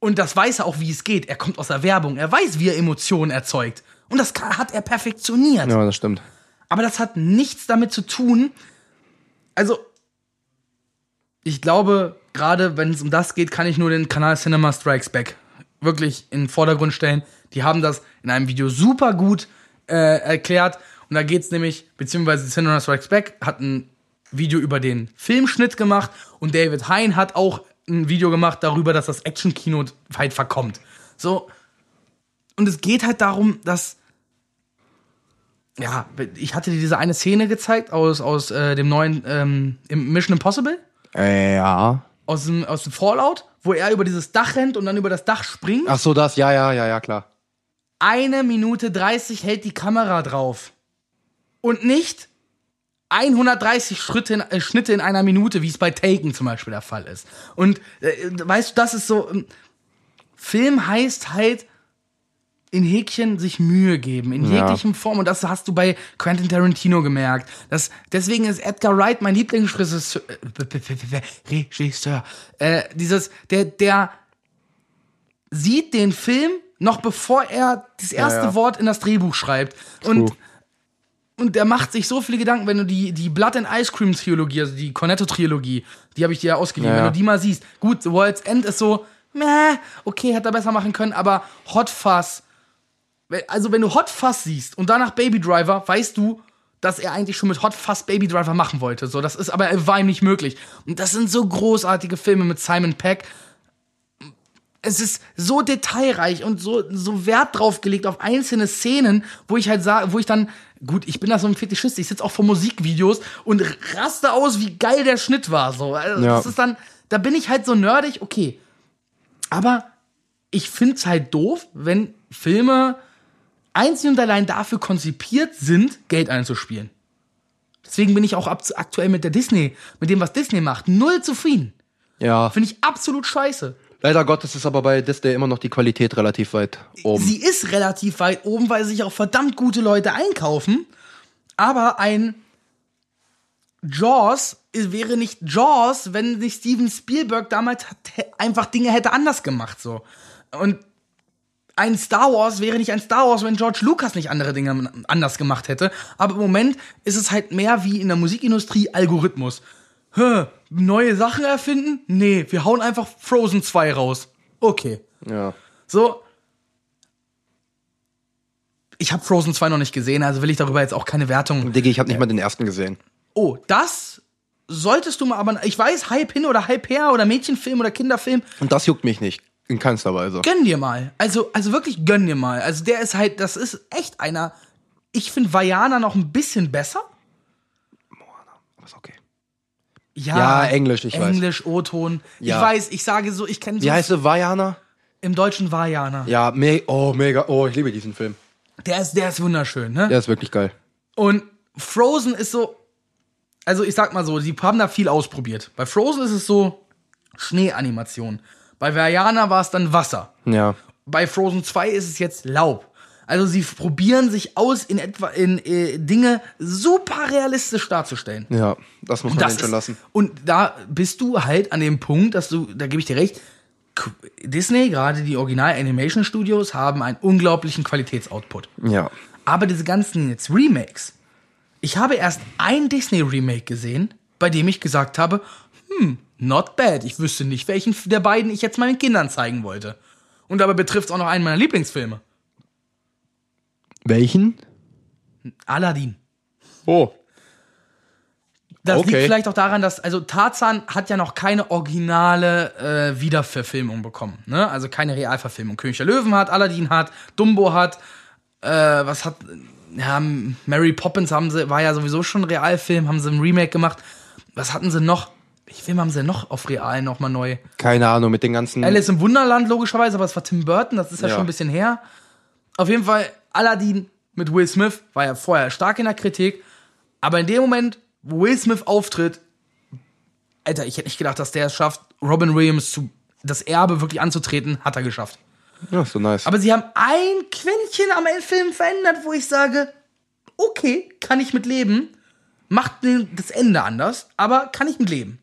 Und das weiß er auch, wie es geht. Er kommt aus der Werbung. Er weiß, wie er Emotionen erzeugt. Und das hat er perfektioniert. Ja, das stimmt. Aber das hat nichts damit zu tun. Also, ich glaube, gerade wenn es um das geht, kann ich nur den Kanal Cinema Strikes Back wirklich in den Vordergrund stellen. Die haben das in einem Video super gut äh, erklärt. Und da geht's nämlich, beziehungsweise Cinema Strikes Back hat ein Video über den Filmschnitt gemacht und David Hein hat auch ein Video gemacht darüber, dass das Action-Kino weit verkommt. So. Und es geht halt darum, dass. Ja, ich hatte dir diese eine Szene gezeigt aus, aus äh, dem neuen ähm, Mission Impossible, Äh, ja. aus dem, aus dem Fallout, wo er über dieses Dach rennt und dann über das Dach springt. Ach so, das, ja, ja, ja, ja, klar. Eine Minute 30 hält die Kamera drauf. Und nicht 130 Schritte in, äh, Schnitte in einer Minute, wie es bei Taken zum Beispiel der Fall ist. Und äh, weißt du, das ist so. ähm, Film heißt halt in Häkchen sich Mühe geben, in Ja. jeglichem Form. Und das hast du bei Quentin Tarantino gemerkt. Das, deswegen ist Edgar Wright mein Lieblingsregisseur. Äh, Regisseur. Äh, dieses, der, der sieht den Film noch bevor er das erste ja. Wort in das Drehbuch schreibt. Und und der macht sich so viele Gedanken, wenn du die, die Blood and Ice Cream Trilogie, also die Cornetto-Trilogie, die habe ich dir ja ausgeliehen, Ja, wenn ja. du die mal siehst. Gut, The World's End ist so, meh, okay, hätte er besser machen können, aber Hot Fuzz, also wenn du Hot Fuzz siehst und danach Baby Driver, weißt du, dass er eigentlich schon mit Hot Fuzz Baby Driver machen wollte. So, das ist aber war ihm nicht möglich. Und das sind so großartige Filme mit Simon Peck. Es ist so detailreich und so, so Wert drauf gelegt auf einzelne Szenen, wo ich halt sage, wo ich dann, gut, ich bin da so ein Fetischist, ich sitze auch vor Musikvideos und raste aus, wie geil der Schnitt war. So, also Ja. das ist dann, da bin ich halt so nerdig, okay. Aber ich find's halt doof, wenn Filme einzig und allein dafür konzipiert sind, Geld einzuspielen. Deswegen bin ich auch ab- aktuell mit der Disney, mit dem, was Disney macht, null zufrieden. Ja. Finde ich absolut scheiße. Leider Gottes ist aber bei Disney immer noch die Qualität relativ weit oben. Sie ist relativ weit oben, weil sich auch verdammt gute Leute einkaufen. Aber ein Jaws wäre nicht Jaws, wenn nicht Steven Spielberg damals einfach Dinge hätte anders gemacht so. Und ein Star Wars wäre nicht ein Star Wars, wenn George Lucas nicht andere Dinge anders gemacht hätte. Aber im Moment ist es halt mehr wie in der Musikindustrie Algorithmus. Hä, neue Sachen erfinden? Nee, wir hauen einfach Frozen 2 raus. Okay. ja. So. Ich habe Frozen 2 noch nicht gesehen, also will ich darüber jetzt auch keine Wertung. Diggi, ich habe nicht mal den ersten gesehen. Oh, das solltest du mal, aber ich weiß, Hype hin oder Hype her oder Mädchenfilm oder Kinderfilm, Und das juckt mich nicht. In keinster Weise. gönn dir mal. Also, also wirklich gönn dir mal. Also der ist halt, das ist echt einer. Ich finde Vajana noch ein bisschen besser. Aber ist okay. Ja, Ja, Englisch, ich weiß. Englisch, O-Ton. Ja. Ich weiß, ich sage so, ich kenne so Wie heißt sie? Vajana? im Deutschen Vajana. Ja, me oh, mega. Oh, ich liebe diesen Film. Der ist, der ist wunderschön, ne? Der ist wirklich geil. Und Frozen ist so, also ich sag mal so, die haben da viel ausprobiert. Bei Frozen ist es so Schneeanimation. Bei Vajana war es dann Wasser. Ja. Bei Frozen 2 ist es jetzt Laub. Also sie probieren sich aus, in etwa in äh, Dinge super realistisch darzustellen. Ja, das muss man Das schon lassen. Und da bist du halt an dem Punkt, dass du, da gebe ich dir recht, Disney, gerade die Original-Animation-Studios, haben einen unglaublichen Qualitätsoutput. Ja. Aber diese ganzen jetzt Remakes. Ich habe erst ein Disney-Remake gesehen, bei dem ich gesagt habe, hm, not bad. Ich wüsste nicht, welchen der beiden ich jetzt meinen Kindern zeigen wollte. Und dabei betrifft es auch noch einen meiner Lieblingsfilme. Welchen? Aladdin. Oh. Das Okay. liegt vielleicht auch daran, dass, also Tarzan hat ja noch keine originale äh, Wiederverfilmung bekommen. Ne? Also keine Realverfilmung. König der Löwen hat, Aladdin hat, Dumbo hat, äh, was hat, ja, Mary Poppins haben sie, war ja sowieso schon ein Realfilm, haben sie ein Remake gemacht. Was hatten sie noch? Welchen Film haben sie noch auf Real nochmal neu? Keine Ahnung, mit den ganzen. Alice im Wunderland, logischerweise, aber es war Tim Burton, das ist ja, Ja. schon ein bisschen her. Auf jeden Fall, Aladdin mit Will Smith war ja vorher stark in der Kritik, aber in dem Moment, wo Will Smith auftritt, Alter, ich hätte nicht gedacht, dass der es schafft, Robin Williams zu, das Erbe wirklich anzutreten, hat er geschafft. Ja, so nice. Aber sie haben ein Quäntchen am Film verändert, wo ich sage, okay, kann ich mit leben. Macht das Ende anders, aber kann ich mit leben.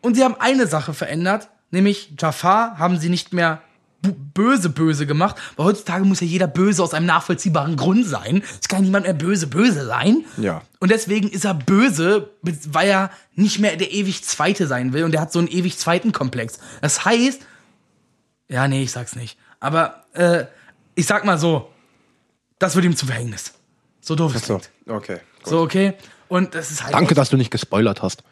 Und sie haben eine Sache verändert, nämlich Jafar haben sie nicht mehr böse böse gemacht, weil heutzutage muss ja jeder böse aus einem nachvollziehbaren Grund sein. Es kann niemand mehr böse böse sein. Ja. Und deswegen ist er böse, weil er nicht mehr der ewig Zweite sein will und er hat so einen ewig Zweiten Komplex. Das heißt, ja, nee, ich sag's nicht. Aber äh, ich sag mal so, das wird ihm zum Verhängnis. So doof es so. Okay. gut. So, okay. Und das ist halt. Danke, echt, dass du nicht gespoilert hast.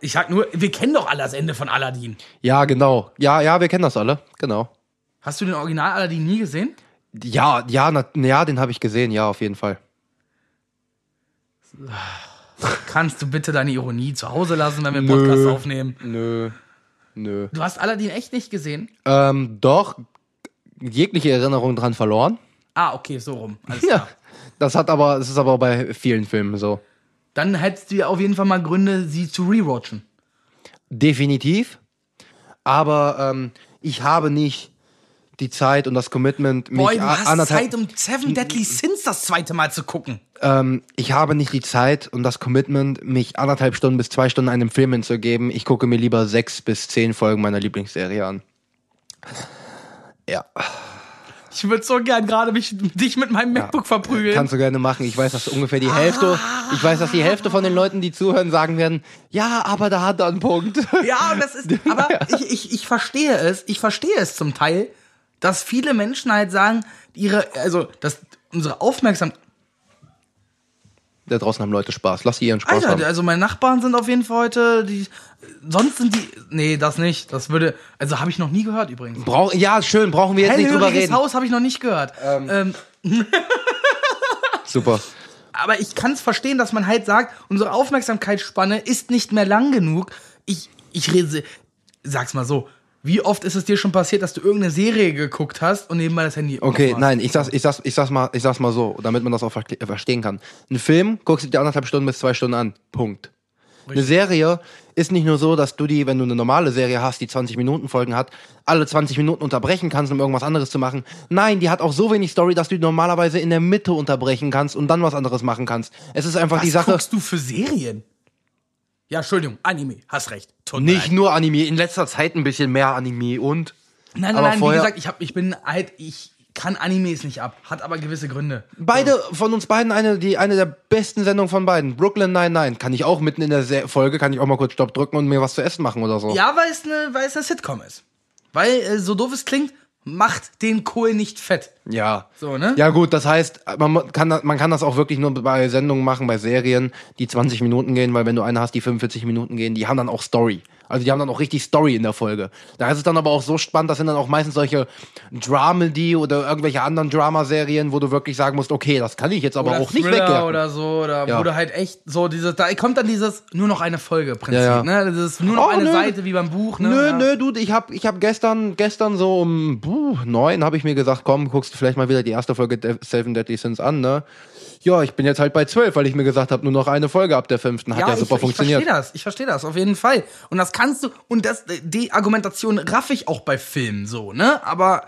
ich sag nur, wir kennen doch alle das Ende von Aladdin. Ja, genau. Ja, ja, wir kennen das alle. Genau. Hast du den Original Aladdin nie gesehen? Ja, ja, na, ja, den habe ich gesehen, ja, auf jeden Fall. Kannst du bitte deine Ironie zu Hause lassen, wenn wir einen Podcast Nö. aufnehmen? Nö. Nö. Du hast Aladdin echt nicht gesehen? Ähm, doch, jegliche Erinnerung dran verloren. Ah, okay, so rum. Alles klar. Ja. Das hat aber, das ist aber bei vielen Filmen so. Dann hättest du ja auf jeden Fall mal Gründe, sie zu rewatchen. Definitiv. Aber ähm, ich habe nicht die Zeit und das Commitment, mich Boy, du hast Zeit, um Seven Deadly Sins das zweite Mal zu gucken. ähm, ich habe nicht die Zeit und das Commitment, mich anderthalb Stunden bis zwei Stunden einem Film hinzugeben. Ich gucke mir lieber sechs bis zehn Folgen meiner Lieblingsserie an. Ja, Ich würde so gern gerade mich dich mit meinem MacBook verprügeln. kannst du gerne machen. Ich weiß, dass ungefähr die Hälfte, ich weiß, dass die Hälfte von den Leuten, die zuhören, sagen werden, ja, aber da hat er einen Punkt. Ja, und das ist, aber ich, ich, ich verstehe es, ich verstehe es zum Teil, dass viele Menschen halt sagen, ihre, also, dass unsere Aufmerksamkeit, Da draußen haben Leute Spaß. Lass sie ihren Spaß haben. Alter, also meine Nachbarn sind auf jeden Fall heute, die, sonst sind die, nee, das nicht, das würde, also habe ich noch nie gehört übrigens. Brauch, ja, schön, brauchen wir jetzt nicht drüber reden. Haus habe ich noch nicht gehört. Ähm, Super. aber ich kann es verstehen, dass man halt sagt, unsere Aufmerksamkeitsspanne ist nicht mehr lang genug. Ich, ich rede, sag's mal so. Wie oft ist es dir schon passiert, dass du irgendeine Serie geguckt hast und nebenbei das Handy Okay, aufmachst? nein, ich sag's, ich sag's, ich sag's mal, ich sag's mal so, damit man das auch verste- verstehen kann. Ein Film guckst du dir anderthalb Stunden bis zwei Stunden an. Punkt. Eine Serie ist nicht nur so, dass du die, wenn du eine normale Serie hast, die 20 Minuten Folgen hat, alle 20 Minuten unterbrechen kannst, um irgendwas anderes zu machen. Nein, die hat auch so wenig Story, dass du die normalerweise in der Mitte unterbrechen kannst und dann was anderes machen kannst. Es ist einfach Was die Sache. guckst du für Serien? Ja, Entschuldigung, Anime, hast recht. Tut Nicht nur Anime, in letzter Zeit ein bisschen mehr Anime und. Nein, nein, aber nein, vorher- wie gesagt, ich, hab, ich bin halt, ich kann Animes nicht ab, hat aber gewisse Gründe. Beide von uns beiden eine, die, eine der besten Sendungen von beiden. Brooklyn 99. Kann ich auch mitten in der Se Folge, kann ich auch mal kurz Stopp drücken und mir was zu essen machen oder so. Ja, weil es eine, weil es eine Sitcom ist. Weil, äh, so doof es klingt, macht den Kohl nicht fett. Ja. So, ne? Ja gut, das heißt, man kann, das- man kann das auch wirklich nur bei Sendungen machen, bei Serien, die 20 Minuten gehen, weil wenn du eine hast, die 45 Minuten gehen, die haben dann auch Story. Also die haben dann auch richtig Story in der Folge. Da ist es dann aber auch so spannend, das sind dann auch meistens solche Dramedy oder irgendwelche anderen Dramaserien, wo du wirklich sagen musst, okay, das kann ich jetzt aber oder auch nicht Thriller wegjagen. oder so, oder Ja. wo du halt echt so dieses, da kommt dann dieses nur noch eine Folge Prinzip, Ja, ja. ne? Das ist nur noch Oh, eine nö. Seite wie beim Buch, ne? Nö, nö, du, ich hab, ich hab gestern, gestern so um buh, neun habe ich mir gesagt, komm, guckst du vielleicht mal wieder die erste Folge Seven Deadly Sins an, ne? Ja, ich bin jetzt halt bei zwölf, weil ich mir gesagt habe, nur noch eine Folge ab der fünften. Hat ja, super ich, funktioniert. Ich verstehe das, ich verstehe das, auf jeden Fall. Und das kannst du, und das, die Argumentation raff ich auch bei Filmen so, ne? Aber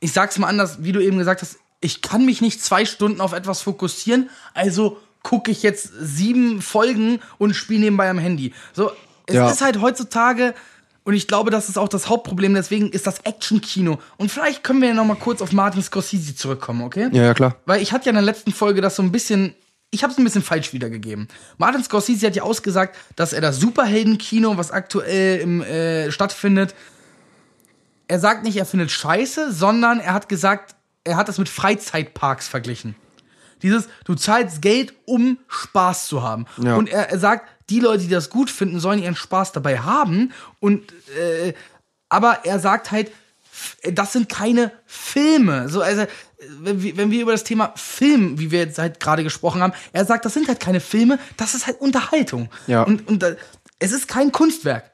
ich sag's mal anders, wie du eben gesagt hast, ich kann mich nicht zwei Stunden auf etwas fokussieren, also gucke ich jetzt sieben Folgen und spiele nebenbei am Handy. So, es Ja. ist halt heutzutage, und ich glaube, das ist auch das Hauptproblem, deswegen ist das Action-Kino. Und vielleicht können wir ja noch mal kurz auf Martin Scorsese zurückkommen, okay? Ja, ja, klar. Weil ich hatte ja in der letzten Folge das so ein bisschen. Ich habe es ein bisschen falsch wiedergegeben. Martin Scorsese hat ja ausgesagt, dass er das Superhelden-Kino, was aktuell im, äh, stattfindet, er sagt nicht, er findet scheiße, sondern er hat gesagt, er hat das mit Freizeitparks verglichen. Dieses, du zahlst Geld, um Spaß zu haben. Ja. Und er, er sagt, die Leute, die das gut finden, sollen ihren Spaß dabei haben. Und äh, aber er sagt halt, das sind keine Filme. So, also, wenn wir, über das Thema Film, wie wir jetzt halt gerade gesprochen haben, er sagt, das sind halt keine Filme, das ist halt Unterhaltung. Ja. Und, und äh, es ist kein Kunstwerk.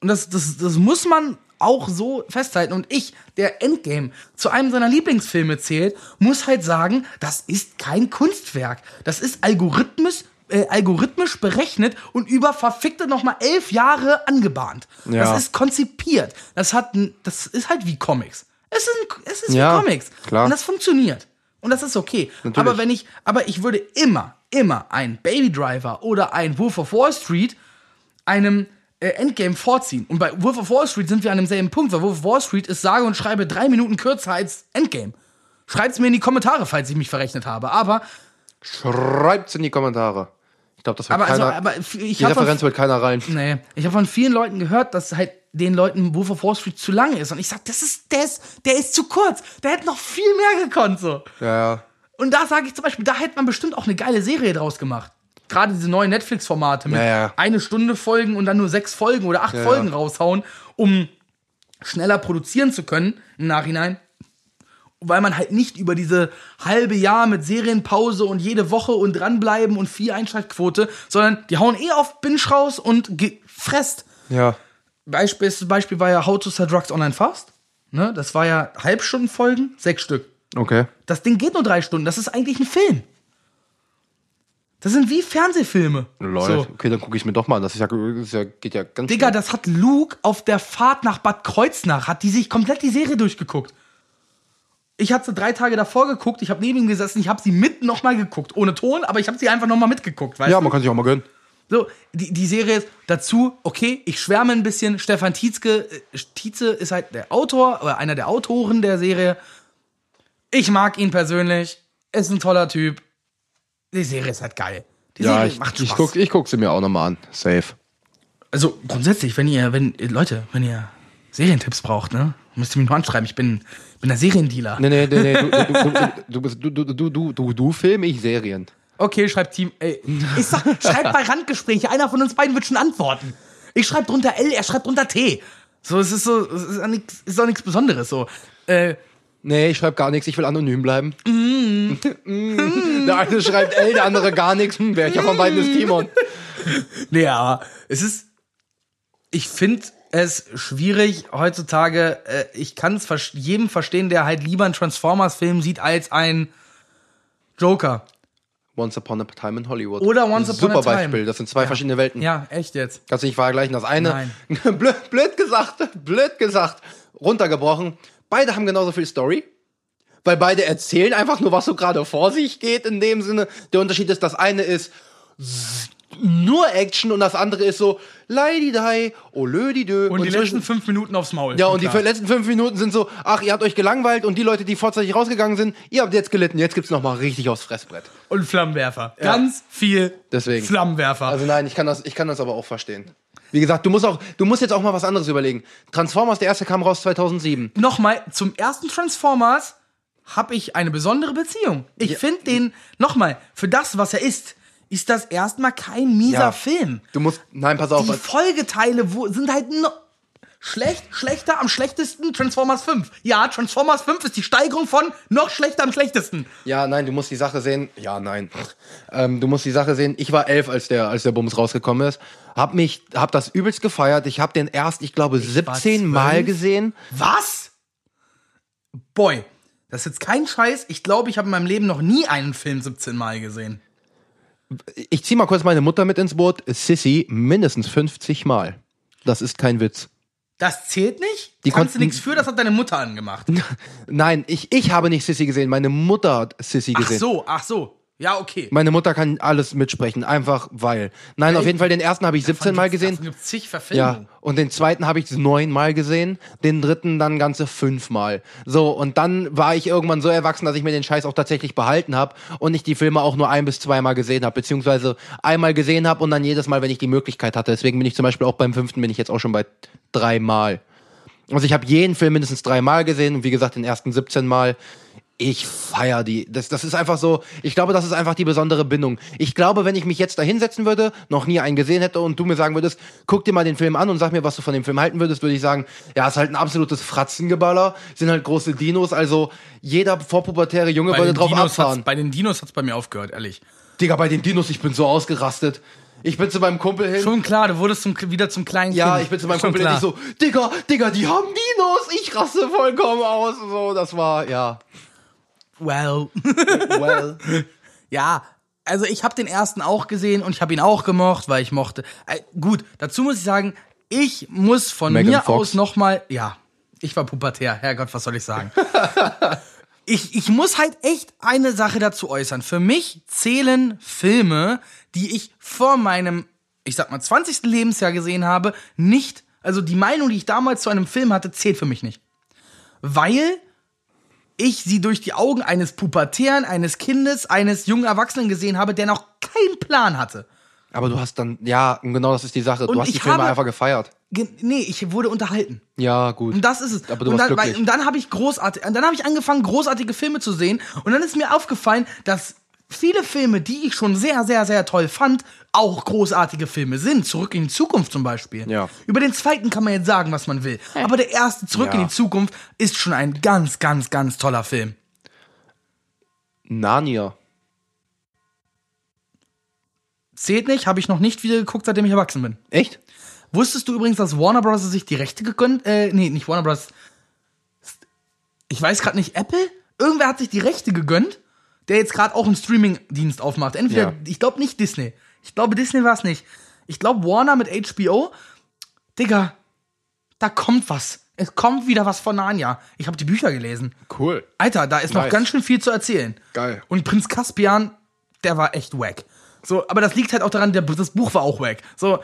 Und das, das, das muss man auch so festhalten. Und ich, der Endgame zu einem seiner Lieblingsfilme zählt, muss halt sagen, das ist kein Kunstwerk. Das ist Algorithmus, äh, algorithmisch berechnet und über verfickte nochmal elf Jahre angebahnt. Ja. Das ist konzipiert. Das hat, das ist halt wie Comics. Es ist, ein, es ist Ja, wie Comics. klar. Und das funktioniert. Und das ist okay. Natürlich. Aber wenn ich, aber ich würde immer, immer ein Baby Driver oder ein Wolf of Wall Street einem äh, Endgame vorziehen. Und bei Wolf of Wall Street sind wir an demselben Punkt, weil Wolf of Wall Street ist sage und schreibe drei Minuten kürzer als Endgame. Schreibt's mir in die Kommentare, falls ich mich verrechnet habe. Aber, Schreibt's in die Kommentare. Ich glaube, das wird aber, also, keiner. aber f- ich die habe Referenz wird keiner rein. nee, ich habe von vielen Leuten gehört, dass halt den Leuten Wolf of Wall Street zu lang ist. Und ich sag, das ist, der ist, der ist zu kurz. Der hätte noch viel mehr gekonnt, so. Ja. Und da sage ich zum Beispiel, da hätte man bestimmt auch eine geile Serie draus gemacht. Gerade diese neuen Netflix-Formate mit Ja, ja. eine Stunde Folgen und dann nur sechs Folgen oder acht Ja, Folgen raushauen, um schneller produzieren zu können im Nachhinein. Weil man halt nicht über diese halbe Jahr mit Serienpause und jede Woche und dranbleiben und viel Einschaltquote, sondern die hauen eh auf Binge raus und gefresst. Ja. Beispiel, Beispiel war ja How to Sell Drugs Online Fast. Ne? Das war ja Halbstundenfolgen, sechs Stück. Okay. Das Ding geht nur drei Stunden. Das ist eigentlich ein Film. Das sind wie Fernsehfilme. Leute, So. okay, dann gucke ich mir doch mal an. Das ist ja, das ist ja, geht ja ganz Digga, schnell. das hat Luke auf der Fahrt nach Bad Kreuznach, hat die sich komplett die Serie durchgeguckt. Ich hatte drei Tage davor geguckt, ich habe neben ihm gesessen, ich habe sie mit nochmal geguckt. Ohne Ton, aber ich habe sie einfach nochmal mitgeguckt, weißt Ja, du? man kann sich auch mal gönnen. So, die, die Serie ist dazu, okay, ich schwärme ein bisschen. Stefan Tietzke, äh, Tietze ist halt der Autor oder einer der Autoren der Serie. Ich mag ihn persönlich. Ist ein toller Typ. Die Serie ist halt geil. Die Ja, Serie ich, macht ich Spaß. guck, ich guck sie mir auch nochmal an. Safe. Also grundsätzlich, wenn ihr, wenn, Leute, wenn ihr Serientipps braucht, ne, müsst ihr mich nur anschreiben. Ich bin, bin der Seriendealer. Nee, nee, nee, nee. Du, du, du, du, bist, du, du, du, du, du, du Film, ich Serien. Okay, schreibt Team. Ey, ich sag, schreibt bei Randgespräche. Einer von uns beiden wird schon antworten. Ich schreibe drunter L, er schreibt drunter T. So, es ist so, es ist auch nichts, ist auch nichts Besonderes. So, äh, Nee, ich schreibe gar nichts, ich will anonym bleiben. Mm. Der eine schreibt L, der andere gar nichts. Hm, Welcher von beiden ist Timon? nee, aber es ist. Ich finde es schwierig heutzutage. Äh, ich kann es vers- jedem verstehen, der halt lieber einen Transformers-Film sieht als ein Joker. Once Upon a Time in Hollywood. Oder Once Upon a Super Time. Beispiel, das sind zwei verschiedene Welten. Ja, echt jetzt. Kannst du nicht vergleichen. Das eine, Nein. blöd, blöd gesagt, blöd gesagt, runtergebrochen. Beide haben genauso viel Story. Weil beide erzählen einfach nur, was so gerade vor sich geht in dem Sinne. Der Unterschied ist, das eine ist nur Action und das andere ist so Lady Dai, oh Lödi dö. Und, die letzten fünf Minuten aufs Maul. ja, und die klar. letzten fünf Minuten sind so, ach, ihr habt euch gelangweilt und die Leute, die vorzeitig rausgegangen sind, ihr habt jetzt gelitten, jetzt gibt's noch mal richtig aufs Fressbrett. Und Flammenwerfer. Ganz viel Deswegen. Flammenwerfer. Also nein, ich kann das, ich kann das aber auch verstehen. Wie gesagt, du musst auch, du musst jetzt auch mal was anderes überlegen. Transformers, der erste kam raus 2007. nochmal, zum ersten Transformers habe ich eine besondere Beziehung. Ich Ja. finde den, nochmal, für das, was er ist, ist das erstmal kein mieser Ja. Film. Du musst, nein, pass auf. Die Folgeteile wo, sind halt no schlecht, schlechter, am schlechtesten Transformers 5. Ja, Transformers 5 ist die Steigerung von noch schlechter am schlechtesten. Ja, nein, du musst die Sache sehen. Ja, nein. Ähm, du musst die Sache sehen. Ich war elf, als der, als der Bums rausgekommen ist. Hab mich, hab das übelst gefeiert. Ich hab den erst, ich glaube, 17 Mal gesehen. Was? Boy, das ist jetzt kein Scheiß. Ich glaube, ich habe in meinem Leben noch nie einen Film 17 Mal gesehen. Ich zieh mal kurz meine Mutter mit ins Boot. Sissy mindestens 50 Mal. Das ist kein Witz. Das zählt nicht? Die Kannst du nichts für, das hat deine Mutter angemacht. Nein, ich, ich habe nicht Sissy gesehen. Meine Mutter hat Sissy Ach gesehen. so, ach so. Ja, okay. Meine Mutter kann alles mitsprechen, einfach weil. Nein, auf jeden Fall den ersten habe ich 17 Mal gesehen. Davon gibt's zig Ja, Verfilmungen. und den zweiten habe ich neun Mal gesehen, den dritten dann ganze fünfmal. So, und dann war ich irgendwann so erwachsen, dass ich mir den Scheiß auch tatsächlich behalten habe und ich die Filme auch nur ein bis zweimal gesehen habe, beziehungsweise einmal gesehen habe und dann jedes Mal, wenn ich die Möglichkeit hatte. Deswegen bin ich zum Beispiel auch beim fünften bin ich jetzt auch schon bei dreimal. Also ich habe jeden Film mindestens dreimal gesehen und wie gesagt den ersten 17 Mal. Ich feier die. Das, das ist einfach so, ich glaube, das ist einfach die besondere Bindung. Ich glaube, wenn ich mich jetzt da hinsetzen würde, noch nie einen gesehen hätte und du mir sagen würdest, guck dir mal den Film an und sag mir, was du von dem Film halten würdest, würde ich sagen, ja, ist halt ein absolutes Fratzengeballer, sind halt große Dinos, also jeder vorpubertäre Junge Bei würde drauf Dinos abfahren. bei den Dinos hat's bei mir aufgehört, ehrlich. Digga, bei den Dinos, ich bin so ausgerastet. Ich bin zu meinem Kumpel hin. Schon klar, du wurdest zum, wieder zum kleinen Ja, Kind. ich bin zu meinem Schon Kumpel hin, klar. ich so, Digga, Digga, die haben Dinos, ich raste vollkommen aus. So, das war, ja. Well. Well. ja, also ich habe den ersten auch gesehen und ich habe ihn auch gemocht, weil ich mochte. Äh, gut, dazu muss ich sagen, ich muss von Megan mir Fox. aus nochmal. Ja, ich war pubertär. Herrgott, was soll ich sagen? ich, ich muss halt echt eine Sache dazu äußern. Für mich zählen Filme, die ich vor meinem, ich sag mal, 20. Lebensjahr gesehen habe, nicht. Also die Meinung, die ich damals zu einem Film hatte, zählt für mich nicht. Weil ich sie durch die Augen eines Pubertären, eines Kindes, eines jungen Erwachsenen gesehen habe, der noch keinen Plan hatte. Aber du hast dann, ja, genau das ist die Sache. Und Du hast die Filme habe- einfach gefeiert. Ge nee, ich wurde unterhalten. Ja, gut. Und das ist es. Aber du und warst dann, glücklich. weil- und dann habe ich großartig, dann habe ich angefangen, großartige Filme zu sehen. Und dann ist mir aufgefallen, dass viele Filme, die ich schon sehr, sehr, sehr toll fand, auch großartige Filme sind. Zurück in die Zukunft zum Beispiel. Ja. Über den zweiten kann man jetzt sagen, was man will. Aber der erste Zurück Ja. in die Zukunft ist schon ein ganz, ganz, ganz toller Film. Narnia. Zählt nicht, habe ich noch nicht wieder geguckt, seitdem ich erwachsen bin. Echt? Wusstest du übrigens, dass Warner Bros. sich die Rechte gegönnt, äh, nee, nicht Warner Bros. Ich weiß gerade nicht, Apple? Irgendwer hat sich die Rechte gegönnt, der jetzt gerade auch einen Streaming-Dienst aufmacht. Entweder, Ja. ich glaube nicht Disney. Ich glaube, Disney war es nicht. Ich glaube, Warner mit HBO. Digga, da kommt was. Es kommt wieder was von Narnia. Ich habe die Bücher gelesen. Cool. Alter, da ist noch Nice. ganz schön viel zu erzählen. Geil. Und Prinz Caspian, der war echt wack. So, aber das liegt halt auch daran, der, das Buch war auch wack. So,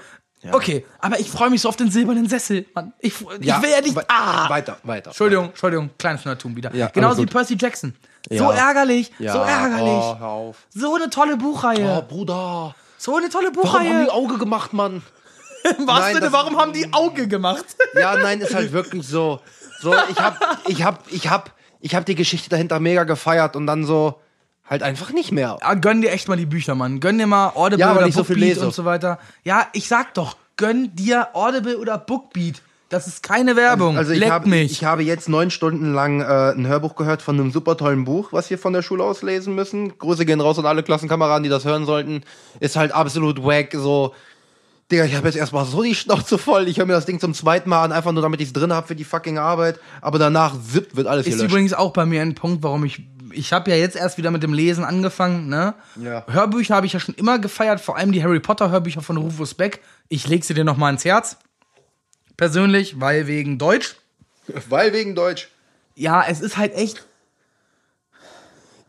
okay, aber ich freue mich so auf den silbernen Sessel, Mann. Ich, ich Ja, will ja nicht. we- Ah! Weiter, weiter. Entschuldigung, Entschuldigung, kleines Nerdtum wieder. Ja, Genauso wie. Percy Jackson. So Ja. ärgerlich, Ja, so ärgerlich. Oh, hör auf. So eine tolle Buchreihe. Oh, Bruder. So eine tolle Warum haben Buchreihe. die Auge gemacht, Mann? Was Nein, das- warum haben die Auge gemacht? Ja, nein, ist halt wirklich so. So, ich hab, ich hab, ich hab, ich hab die Geschichte dahinter mega gefeiert und dann so halt einfach nicht mehr. Ja, gönn dir echt mal die Bücher, Mann. Gönn dir mal Audible Ja, oder so Bookbeat lese. und so weiter. Ja, ich sag doch, gönn dir Audible oder Bookbeat. Das ist keine Werbung. Also ich Leck habe mich. ich habe jetzt neun Stunden lang äh, ein Hörbuch gehört von einem super tollen Buch, was wir von der Schule aus lesen müssen. Grüße gehen raus an alle Klassenkameraden, die das hören sollten. Ist halt absolut wack, so. Digga, ich habe jetzt erstmal so die Schnauze voll. Ich höre mir das Ding zum zweiten Mal an, einfach nur damit ich es drin habe für die fucking Arbeit. Aber danach zip wird alles Ist gelöscht. übrigens auch bei mir ein Punkt, warum ich. Ich habe ja jetzt erst wieder mit dem Lesen angefangen, ne? Ja. Hörbücher habe ich ja schon immer gefeiert, vor allem die Harry Potter Hörbücher von Rufus Beck. Ich leg sie dir noch mal ans Herz. Persönlich, weil wegen Deutsch. Weil wegen Deutsch. Ja, es ist halt echt.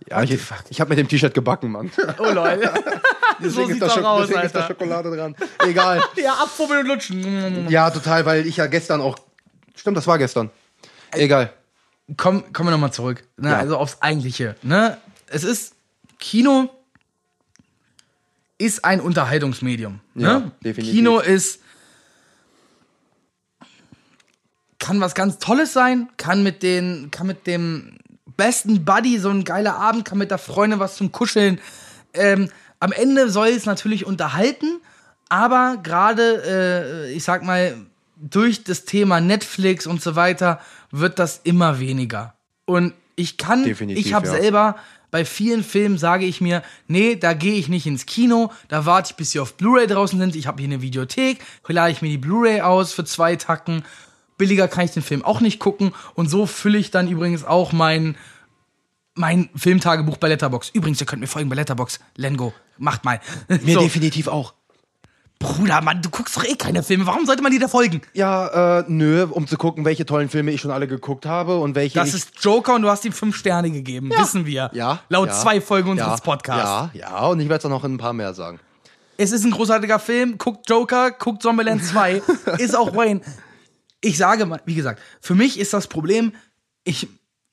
Ja, ich, ich habe mit dem T-Shirt gebacken, Mann. Oh lol. so Deswegen, doch deswegen ist da Alter. Schokolade dran. Egal. Ja, abfummeln und lutschen. ja, total, weil ich ja gestern auch. Stimmt, das war gestern. Egal. Komm, kommen wir nochmal zurück. Ne? Ja. Also aufs Eigentliche. Ne? Es ist Kino ist ein Unterhaltungsmedium. Ja, ne? definitiv. Kino ist kann was ganz Tolles sein, kann mit den, kann mit dem besten Buddy so ein geiler Abend, kann mit der Freundin was zum Kuscheln. Ähm, am Ende soll es natürlich unterhalten, aber gerade, äh, ich sag mal, durch das Thema Netflix und so weiter wird das immer weniger. Und ich kann, Definitiv, ich habe ja. selber bei vielen Filmen sage ich mir, nee, da gehe ich nicht ins Kino, da warte ich, bis sie auf Blu-ray draußen sind. Ich habe hier eine Videothek, lade ich mir die Blu-ray aus für zwei Tacken. Billiger kann ich den Film auch nicht gucken. Und so fülle ich dann übrigens auch mein, mein Filmtagebuch bei Letterbox. Übrigens, ihr könnt mir folgen bei Letterbox. Lengo, macht mal. Mir so, definitiv auch. Bruder, Mann, du guckst doch eh keine Filme. Warum sollte man dir da folgen? Ja, äh, nö, um zu gucken, welche tollen Filme ich schon alle geguckt habe und welche Das ist Joker und du hast ihm fünf Sterne gegeben, wissen wir. ja, Laut ja, zwei Folgen ja, unseres Podcasts. Ja, ja, und ich werde es auch noch in ein paar mehr sagen. Es ist ein großartiger Film. Guckt Joker, guckt Zombieland 2. ist auch Wayne. Ich sage mal, wie gesagt, für mich ist das Problem, ich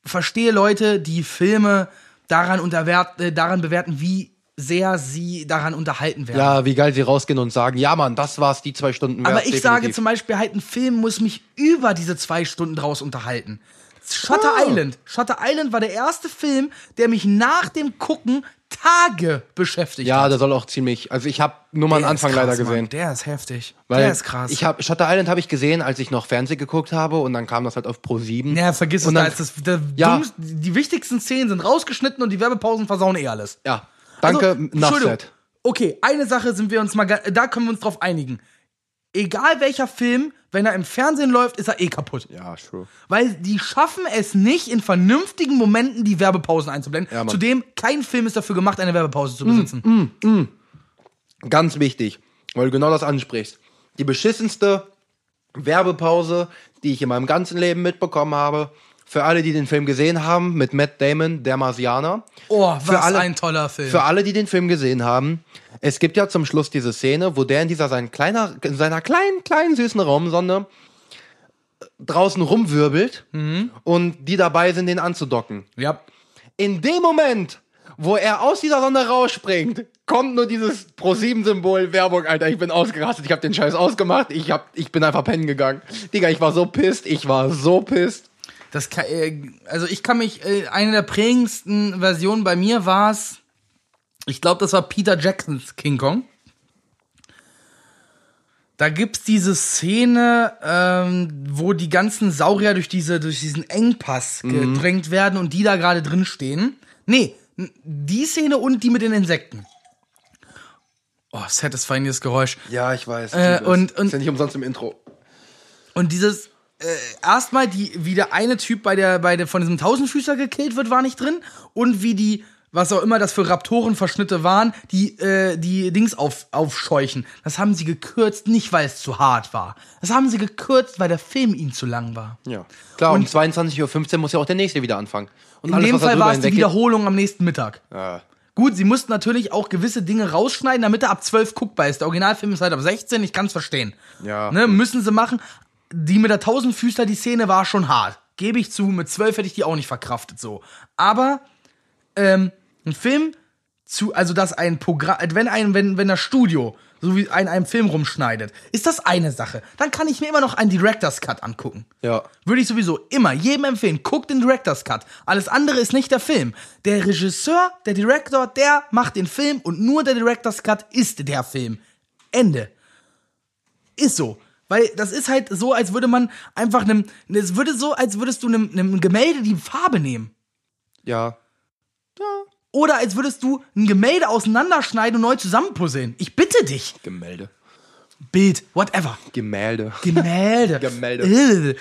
verstehe Leute, die Filme daran, unterwert, äh, daran bewerten, wie sehr sie daran unterhalten werden. Ja, wie geil sie rausgehen und sagen, ja Mann, das war's, die zwei Stunden Aber ich sage definitiv. zum Beispiel halt, ein Film muss mich über diese zwei Stunden draus unterhalten. Shutter Ah. Island. Shutter Island war der erste Film, der mich nach dem Gucken Tage beschäftigt Ja, hat. der soll auch ziemlich, also ich habe nur mal einen Anfang krass, leider Mann. gesehen. Der ist heftig. Weil der ist krass. Ich hab, Shutter Island habe ich gesehen, als ich noch Fernsehen geguckt habe und dann kam das halt auf Pro 7. Ja, vergiss es, Und da dann- ist das, der Ja. dummste- die wichtigsten Szenen sind rausgeschnitten und die Werbepausen versauen eh alles. Ja. Danke, Also, said. Okay, eine Sache sind wir uns mal, da können wir uns drauf einigen. Egal welcher Film, wenn er im Fernsehen läuft, ist er eh kaputt. Ja, true. Weil die schaffen es nicht, in vernünftigen Momenten die Werbepausen einzublenden. Ja, Mann. Zudem, kein Film ist dafür gemacht, eine Werbepause zu besitzen. Ganz wichtig, weil du genau das ansprichst. Die beschissenste Werbepause, die ich in meinem ganzen Leben mitbekommen habe, für alle, die den Film gesehen haben, mit Matt Damon, der Marsianer. Oh, was Für alle- ein toller Film. Für alle, die den Film gesehen haben, es gibt ja zum Schluss diese Szene, wo der in dieser sein kleiner, in seiner kleinen, kleinen, süßen Raumsonde draußen rumwirbelt und die dabei sind, den anzudocken. ja. In dem Moment, wo er aus dieser Sonne rausspringt, kommt nur dieses Pro-7-Symbol Werbung, Alter. Ich bin ausgerastet, ich hab den Scheiß ausgemacht, ich, hab, ich bin einfach pennen gegangen. Digga, ich war so pisst, ich war so pisst. Das kann, äh, also ich kann mich, äh, eine der prägendsten Versionen bei mir war es, Ich glaube, das war Peter Jacksons King Kong. Da gibt's diese Szene, ähm, wo die ganzen Saurier durch, diese, durch diesen Engpass gedrängt werden und die da gerade drin stehen. Nee, die Szene und die mit den Insekten. Oh, satisfying dieses Geräusch. Ja, ich weiß. Äh, liebe es. und- und- ist ja nicht umsonst im Intro. Und dieses, äh, erstmal, die, wie der eine Typ bei der, bei der, von diesem Tausendfüßer gekillt wird, war nicht drin. Und wie die, was auch immer das für Raptorenverschnitte waren, die, äh, die Dings auf, aufscheuchen. Das haben sie gekürzt, nicht weil es zu hart war. Das haben sie gekürzt, weil der Film ihnen zu lang war. Ja. Klar, um Und- 22.15 Uhr muss ja auch der nächste wieder anfangen. Und In dem was da Fall war es die Wiederholung am nächsten Mittag. Ja. Gut, sie mussten natürlich auch gewisse Dinge rausschneiden, damit er ab 12 guckbar ist. Der Originalfilm ist halt ab 16, ich kann's verstehen. Ja. Ne, müssen sie machen. Die mit der Tausendfüßler, die Szene war schon hart. Gebe ich zu, mit 12 hätte ich die auch nicht verkraftet so. Aber ähm, ein Film zu, also dass ein Programm, wenn ein, wenn, wenn das Studio so wie ein einem Film rumschneidet, ist das eine Sache. Dann kann ich mir immer noch einen Director's Cut angucken. Ja. Würde ich sowieso immer jedem empfehlen. Guckt den Director's Cut. Alles andere ist nicht der Film. Der Regisseur, der Director, der macht den Film und nur der Director's Cut ist der Film. Ende. Ist so. Weil das ist halt so, als würde man einfach einem, es würde so, als würdest du einem, einem Gemälde die Farbe nehmen. Ja. Oder als würdest du ein Gemälde auseinanderschneiden und neu zusammenpuzzeln. Ich bitte dich. Gemälde. Bild, whatever. Gemälde. Gemälde. Gemälde.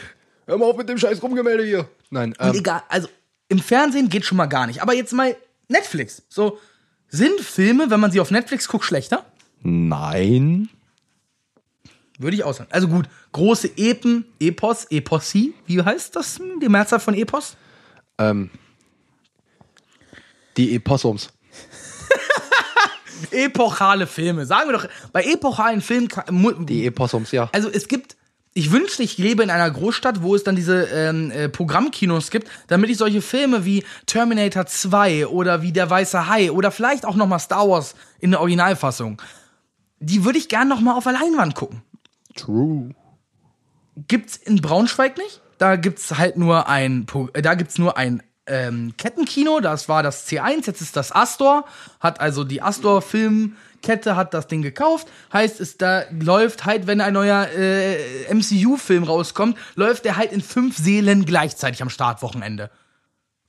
Hör mal auf mit dem scheiß Rumgemälde hier. Nein, ähm, egal, also im Fernsehen geht schon mal gar nicht. Aber jetzt mal Netflix. So, sind Filme, wenn man sie auf Netflix guckt, schlechter? nein. Würde ich auch sagen. Also gut, große Epen, Epos, Eposie, wie heißt das? Die Mehrzahl von Epos? Ähm, die Epossums. Epochale Filme. Sagen wir doch, bei epochalen Filmen. kann- Die Epossums, ja. Also es gibt, ich wünschte, ich lebe in einer Großstadt, wo es dann diese ähm, äh, Programmkinos gibt, damit ich solche Filme wie Terminator 2 oder wie Der Weiße Hai oder vielleicht auch nochmal Star Wars in der Originalfassung, die würde ich gern nochmal auf der Leinwand gucken. True. Gibt's in Braunschweig nicht. Da gibt's halt nur ein, äh, da gibt's nur ein ähm, Kettenkino. Das war das C1, jetzt ist das Astor. Hat also die Astor Filmkette hat das Ding gekauft. Heißt, es da läuft halt, wenn ein neuer äh, MCU-Film rauskommt, läuft der halt in fünf Seelen gleichzeitig am Startwochenende.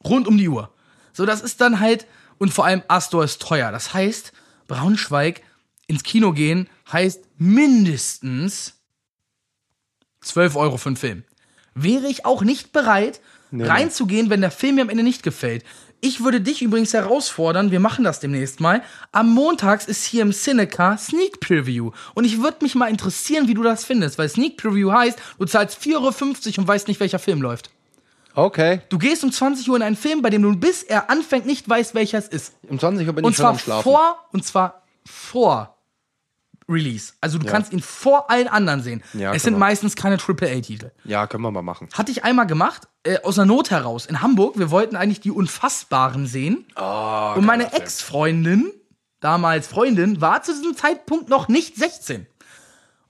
Rund um die Uhr. So, das ist dann halt, und vor allem Astor ist teuer. Das heißt, Braunschweig ins Kino gehen heißt mindestens 12 Euro für einen Film. Wäre ich auch nicht bereit, reinzugehen, wenn der Film mir am Ende nicht gefällt. Ich würde dich übrigens herausfordern, wir machen das demnächst mal. Am Montags ist hier im Cineca Sneak Preview. Und ich würde mich mal interessieren, wie du das findest, weil Sneak Preview heißt, du zahlst 4,50 Euro und weißt nicht, welcher Film läuft. Okay. Du gehst um 20 Uhr in einen Film, bei dem du bis er anfängt nicht weißt, welcher es ist. Um 20 Uhr bin Und ich schon zwar am Schlafen. vor, und zwar vor Release. Also du kannst ihn vor allen anderen sehen. Ja, es sind man. meistens keine AAA-Titel. Ja, können wir mal machen. Hatte ich einmal gemacht, äh, aus einer Not heraus, in Hamburg. Wir wollten eigentlich die Unfassbaren sehen. Oh, und meine Ex-Freundin, damals Freundin, war zu diesem Zeitpunkt noch nicht 16.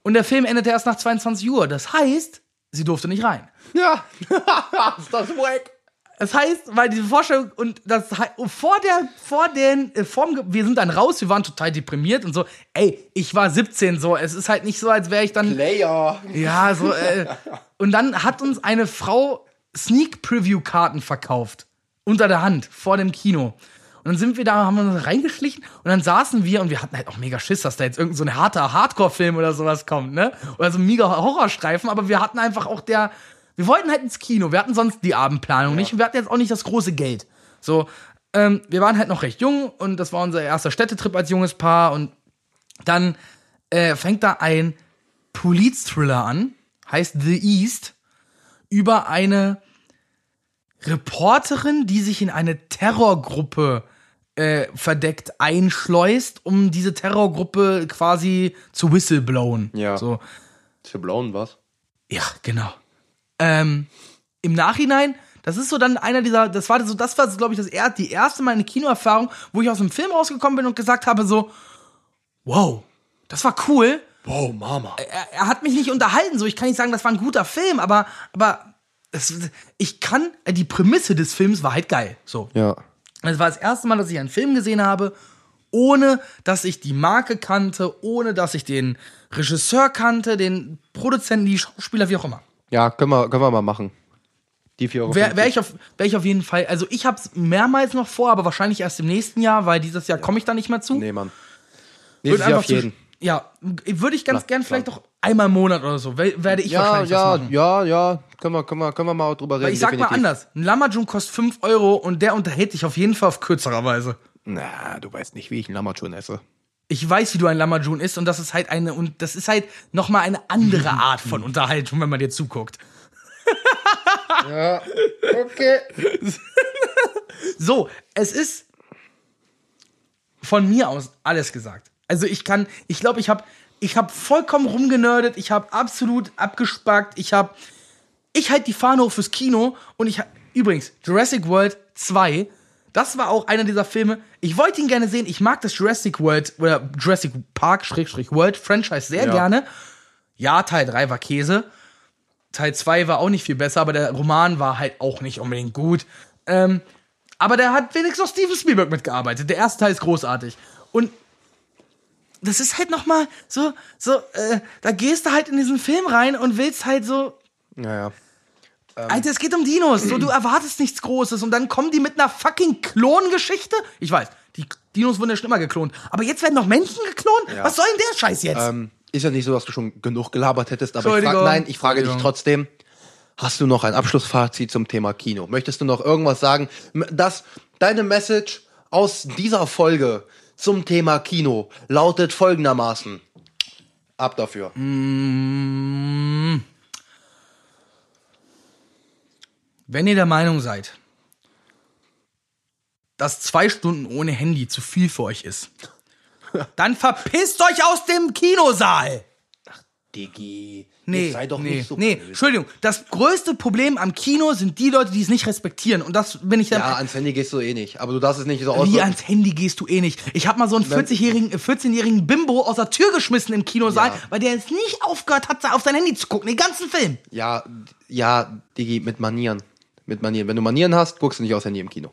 Und der Film endete erst nach 22 Uhr. Das heißt, sie durfte nicht rein. Ja. ist das wack? Das heißt, weil diese Vorstellung und das vor der, vor den, äh, vorm, Ge- wir sind dann raus, wir waren total deprimiert und so, ey, ich war 17, so, es ist halt nicht so, als wäre ich dann, Player. ja, so, äh, und dann hat uns eine Frau Sneak Preview Karten verkauft. Unter der Hand, vor dem Kino. Und dann sind wir da, haben uns reingeschlichen und dann saßen wir und wir hatten halt auch mega Schiss, dass da jetzt irgendein so ein harter Hardcore-Film oder sowas kommt, ne? Oder so ein mega Horrorstreifen, aber wir hatten einfach auch der, wir wollten halt ins Kino, wir hatten sonst die Abendplanung nicht und wir hatten jetzt auch nicht das große Geld. So, ähm, wir waren halt noch recht jung und das war unser erster Städtetrip als junges Paar und dann äh, fängt da ein Police-Thriller an, heißt The East, über eine Reporterin, die sich in eine Terrorgruppe äh, verdeckt einschleust, um diese Terrorgruppe quasi zu whistleblowen. Ja. So. Für blauen was? Ja, genau. Ähm, Im Nachhinein, das ist so dann einer dieser, das war so, das war, glaube ich, das er, die erste meine Kinoerfahrung, wo ich aus dem Film rausgekommen bin und gesagt habe so, wow, das war cool. Wow, Mama. Er, er hat mich nicht unterhalten, so ich kann nicht sagen, das war ein guter Film, aber, aber es, ich kann, die Prämisse des Films war halt geil. So. Ja. Das war das erste Mal, dass ich einen Film gesehen habe ohne dass ich die Marke kannte, ohne dass ich den Regisseur kannte, den Produzenten, die Schauspieler, wie auch immer. Ja, können wir, können wir mal machen. Die 4 Euro. Wäre wär ich, auf- wär ich auf jeden Fall, also ich habe es mehrmals noch vor, aber wahrscheinlich erst im nächsten Jahr, weil dieses Jahr komme ich da nicht mehr zu. Nee, Mann. Nächstes Jahr einfach auf zu- jeden. Ja, würde ich ganz Na, gern vielleicht auch einmal im Monat oder so, we- werde ich Ja, wahrscheinlich ja, das machen. ja, ja. Können wir, können wir, können wir mal drüber reden. Weil ich sag mal definitiv. anders, ein Lamajun kostet 5 Euro und der unterhält dich auf jeden Fall auf kürzerer Weise. Na, du weißt nicht, wie ich einen Lammertschon esse. Ich weiß, wie du ein Lamajun isst und das ist halt eine und das ist halt noch mal eine andere Art von Unterhaltung, wenn man dir zuguckt. Ja, okay. So, es ist von mir aus alles gesagt. Also ich kann, ich glaube, ich habe ich habe vollkommen rumgenördet, ich habe absolut abgespackt, ich habe ich halt die Fahne hoch fürs Kino und ich hab, übrigens Jurassic World 2, das war auch einer dieser Filme. Ich wollte ihn gerne sehen, ich mag das Jurassic World oder Jurassic Park World Franchise sehr Ja. gerne. Ja, Teil 3 war Käse. Teil 2 war auch nicht viel besser, aber der Roman war halt auch nicht unbedingt gut. Ähm, aber der hat wenigstens noch Steven Spielberg mitgearbeitet. Der erste Teil ist großartig. Und das ist halt noch mal so, so, äh, da gehst du halt in diesen Film rein und willst halt so, Ja, ja. Alter, es geht um Dinos. So, du erwartest nichts Großes und dann kommen die mit einer fucking Klongeschichte. Ich weiß, die Dinos wurden ja schon immer geklont. Aber jetzt werden noch Menschen geklont? Ja. Was soll denn der Scheiß jetzt? Ähm, ist ja nicht so, dass du schon genug gelabert hättest, aber ich frag, nein, ich frage dich trotzdem. Hast du noch ein Abschlussfazit zum Thema Kino? Möchtest du noch irgendwas sagen, dass deine Message aus dieser Folge zum Thema Kino lautet folgendermaßen? Ab dafür. Wenn ihr der Meinung seid, dass zwei Stunden ohne Handy zu viel für euch ist, dann verpisst euch aus dem Kinosaal. Digi, Nee, jetzt sei doch nee, nicht so nee. blöd. Entschuldigung. Das größte Problem am Kino sind die Leute, die es nicht respektieren. Und das bin ich dann. Ja, ans Handy gehst du eh nicht, aber du darfst es nicht so Wie ausdrücken. ans Handy gehst du eh nicht. Ich habe mal so einen 40-jährigen, äh, 14-jährigen Bimbo aus der Tür geschmissen im Kinosaal, Ja. weil der jetzt nicht aufgehört hat, auf sein Handy zu gucken, den ganzen Film. Ja, ja, Digi, mit Manieren. Mit Manieren. Wenn du Manieren hast, guckst du nicht aufs Handy im Kino.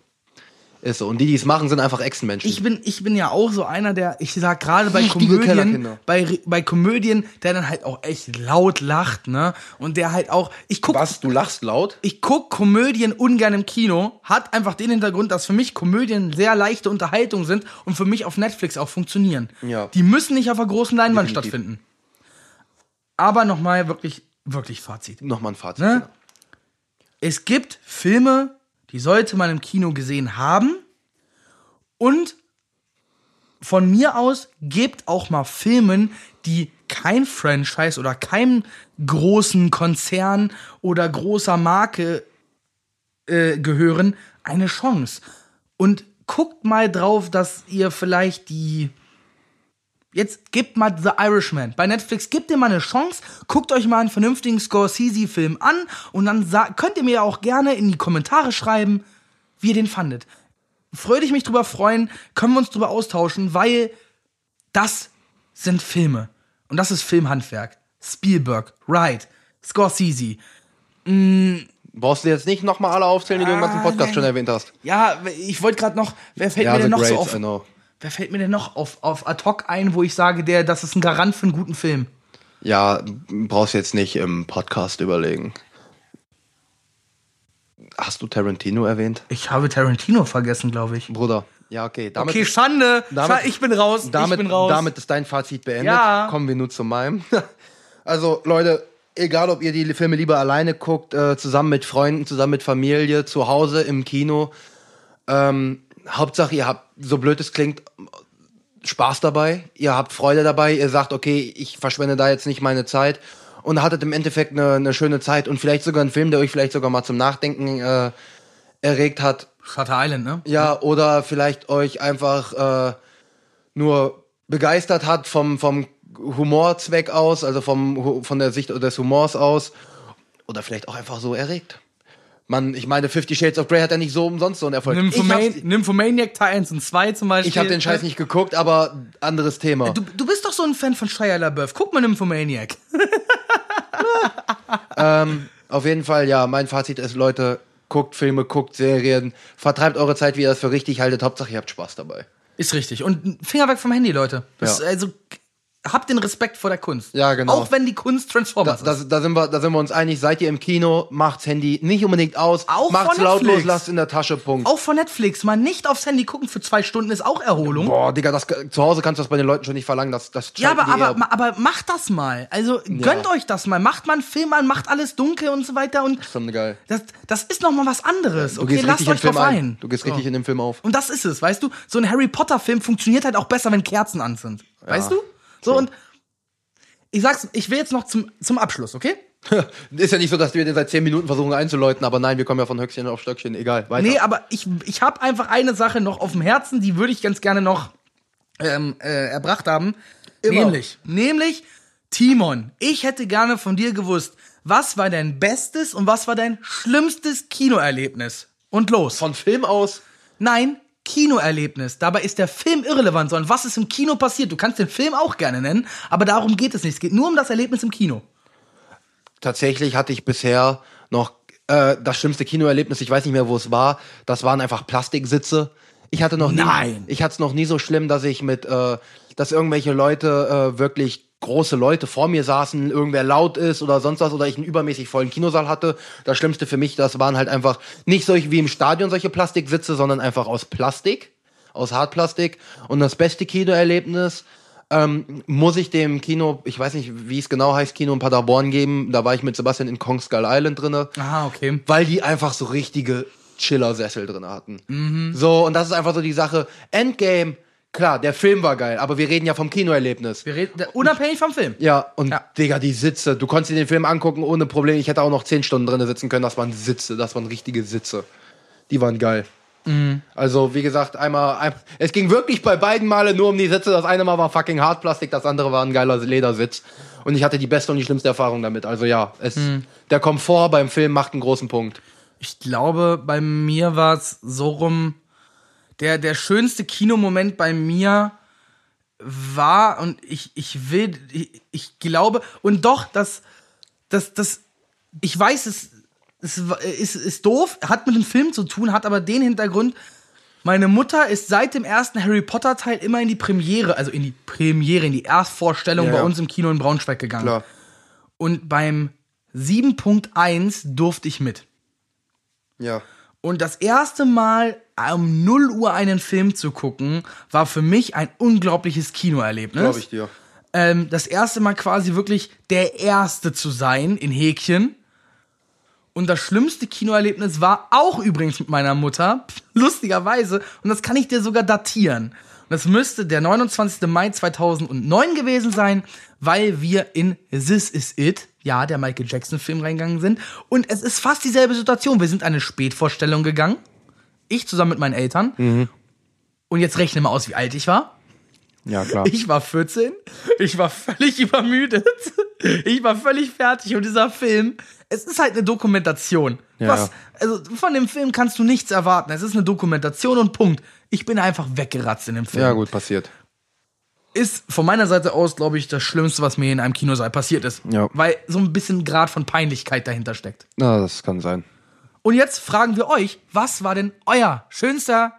Ist so. Und die, die es machen, sind einfach Echsenmenschen. Ich bin, ich bin ja auch so einer, der, ich sag gerade bei Richtige Komödien, bei, bei Komödien, der dann halt auch echt laut lacht, ne? Und der halt auch, ich guck, Was? Du lachst laut? ich guck Komödien ungern im Kino, hat einfach den Hintergrund, dass für mich Komödien sehr leichte Unterhaltung sind und für mich auf Netflix auch funktionieren. Ja. Die müssen nicht auf einer großen Leinwand Definitiv. stattfinden. Aber nochmal wirklich, wirklich Fazit. Nochmal ein Fazit. Ne? Es gibt Filme, die sollte man im Kino gesehen haben. Und von mir aus gebt auch mal Filmen, die kein Franchise oder keinem großen Konzern oder großer Marke äh, gehören, eine Chance. Und guckt mal drauf, dass ihr vielleicht die Jetzt gebt mal The Irishman. Bei Netflix gebt ihr mal eine Chance, guckt euch mal einen vernünftigen Scorsese-Film an und dann könnt ihr mir auch gerne in die Kommentare schreiben, wie ihr den fandet. Würde ich mich drüber freuen, können wir uns drüber austauschen, weil das sind Filme. Und das ist Filmhandwerk. Spielberg, Wright, Scorsese. Brauchst du jetzt nicht nochmal alle aufzählen, die du im ganzen Ah, Podcast nein. schon erwähnt hast? Ja, ich wollte gerade noch, wer fällt mir the denn noch so Greats, auf? Wer fällt mir denn noch auf, auf ad hoc ein, wo ich sage, der, das ist ein Garant für einen guten Film? Ja, brauchst jetzt nicht im Podcast überlegen. Hast du Tarantino erwähnt? Ich habe Tarantino vergessen, glaube ich. Bruder. Ja, okay. Damit, Okay, Schande. damit- ich bin raus. damit, ich bin raus. damit ist dein Fazit beendet. Ja. Kommen wir nun zu meinem. Also, Leute, egal ob ihr die Filme lieber alleine guckt, äh, zusammen mit Freunden, zusammen mit Familie, zu Hause, im Kino. Ähm, Hauptsache, ihr habt, so blöd es klingt, Spaß dabei. Ihr habt Freude dabei. Ihr sagt, okay, ich verschwende da jetzt nicht meine Zeit. Und hattet im Endeffekt eine, eine schöne Zeit und vielleicht sogar einen Film, der euch vielleicht sogar mal zum Nachdenken äh, erregt hat. Shutter Island, ne? Ja, oder vielleicht euch einfach äh, nur begeistert hat vom, vom Humorzweck aus, also vom, von der Sicht des Humors aus. Oder vielleicht auch einfach so erregt. Man, ich meine, Fifty Shades of Grey hat ja nicht so umsonst so einen Erfolg. Nymphomaniac Teil 1 und 2 zum Beispiel. ich habe den Scheiß nicht geguckt, aber anderes Thema. Du, du bist doch so ein Fan von Shia LaBeouf. Guck mal Nymphomaniac. Auf jeden Fall, ja, mein Fazit ist, Leute, guckt Filme, guckt Serien, vertreibt eure Zeit, wie ihr das für richtig haltet. Hauptsache, ihr habt Spaß dabei. Ist richtig. Und Finger weg vom Handy, Leute. Das, Ja. Also habt den Respekt vor der Kunst. Ja, genau. Auch wenn die Kunst Da, Transformers da, ist. da, sind wir, da sind wir uns einig, seid ihr im Kino, macht's Handy nicht unbedingt aus, Auch macht's lautlos, lasst in der Tasche, Punkt. Auch von Netflix. Mal nicht aufs Handy gucken für zwei Stunden ist auch Erholung. Boah, Digga, das, zu Hause kannst du das bei den Leuten schon nicht verlangen, das, das Ja, aber, aber, eher- aber macht das mal. Also gönnt euch das mal. Macht mal einen Film an, macht alles dunkel und so weiter. Und schon geil. das, das ist noch mal was anderes. Okay, lasst euch drauf ein. ein. Du gehst richtig in den Film auf. Und das ist es, weißt du? So ein Harry Potter Film funktioniert halt auch besser, wenn Kerzen an sind. Weißt du? So und ich sag's, ich will jetzt noch zum, zum Abschluss, okay? Ist ja nicht so, dass wir den seit 10 Minuten versuchen einzuläuten, aber nein, wir kommen ja von Höchstchen auf Stöckchen, egal. Weiter. Nee, aber ich, ich habe einfach eine Sache noch auf dem Herzen, die würde ich ganz gerne noch ähm, äh, erbracht haben. Immer. Nämlich, nämlich, Timon, ich hätte gerne von dir gewusst, was war dein bestes und was war dein schlimmstes Kinoerlebnis? Und los. Von Film aus, Nein, Kinoerlebnis. Dabei ist der Film irrelevant, sondern was ist im Kino passiert. Du kannst den Film auch gerne nennen, aber darum geht es nicht. Es geht nur um das Erlebnis im Kino. tatsächlich hatte ich bisher noch äh, das schlimmste Kinoerlebnis, ich weiß nicht mehr, wo es war, das waren einfach Plastiksitze. Ich hatte noch nie, Nein. ich hatte es noch nie so schlimm, dass ich mit, äh, dass irgendwelche Leute äh, wirklich große Leute vor mir saßen, irgendwer laut ist oder sonst was oder ich einen übermäßig vollen Kinosaal hatte. Das Schlimmste für mich, das waren halt einfach nicht solche wie im Stadion solche Plastiksitze, sondern einfach aus Plastik, aus Hartplastik. Und das beste Kinoerlebnis ähm, muss ich dem Kino, ich weiß nicht, wie es genau heißt, Kino in Paderborn geben. Da war ich mit Sebastian in Kong Skull Island drinne Ah, okay. weil die einfach so richtige Chiller-Sessel drin hatten. So, und das ist einfach so die Sache. Endgame, klar, der Film war geil, aber wir reden ja vom Kinoerlebnis. Wir reden unabhängig vom Film. Ja, und Ja. Digga, die Sitze, du konntest dir den Film angucken ohne Problem. Ich hätte auch noch zehn Stunden drin sitzen können. Das waren Sitze, das waren richtige Sitze. Die waren geil. Also, wie gesagt, einmal, ein, es ging wirklich bei beiden Male nur um die Sitze. Das eine Mal war fucking Hartplastik, das andere war ein geiler Ledersitz. Und ich hatte die beste und die schlimmste Erfahrung damit. Also ja, es, der Komfort beim Film macht einen großen Punkt. Ich glaube, bei mir war es so rum, der, der schönste Kinomoment bei mir war, und ich, ich will, ich, ich glaube, und doch, das, das, das, ich weiß, es, es ist, ist doof, hat mit dem Film zu tun, hat aber den Hintergrund, meine Mutter ist seit dem ersten Harry Potter Teil immer in die Premiere, also in die Premiere, in die Erstvorstellung Ja, bei ja. uns im Kino in Braunschweig gegangen. Klar. Und beim 7.1 durfte ich mit. Ja. Und das erste Mal um 0 Uhr einen Film zu gucken, war für mich ein unglaubliches Kinoerlebnis. Glaube ich dir. Ähm, das erste Mal quasi wirklich der Erste zu sein in Häkchen. Und das schlimmste Kinoerlebnis war auch übrigens mit meiner Mutter, lustigerweise. Und das kann ich dir sogar datieren. Und das müsste der 29. Mai 2009 gewesen sein, weil wir in This Is It, ja, der Michael Jackson Film reingegangen sind. Und es ist fast dieselbe Situation. Wir sind eine Spätvorstellung gegangen. Ich zusammen mit meinen Eltern. Und jetzt rechne mal aus, wie alt ich war. Ja, klar. Ich war 14, ich war völlig übermüdet, ich war völlig fertig und dieser Film, es ist halt eine Dokumentation. Ja, Was, ja. also von dem Film kannst du nichts erwarten. Es ist eine Dokumentation und Punkt. Ich bin einfach weggeratzt in dem Film. Ja, gut, passiert. Ist von meiner Seite aus, glaube ich, das Schlimmste, was mir in einem Kinosaal passiert ist. Ja. Weil so ein bisschen Grad von Peinlichkeit dahinter steckt. Na, das kann sein. Und jetzt fragen wir euch, was war denn euer schönster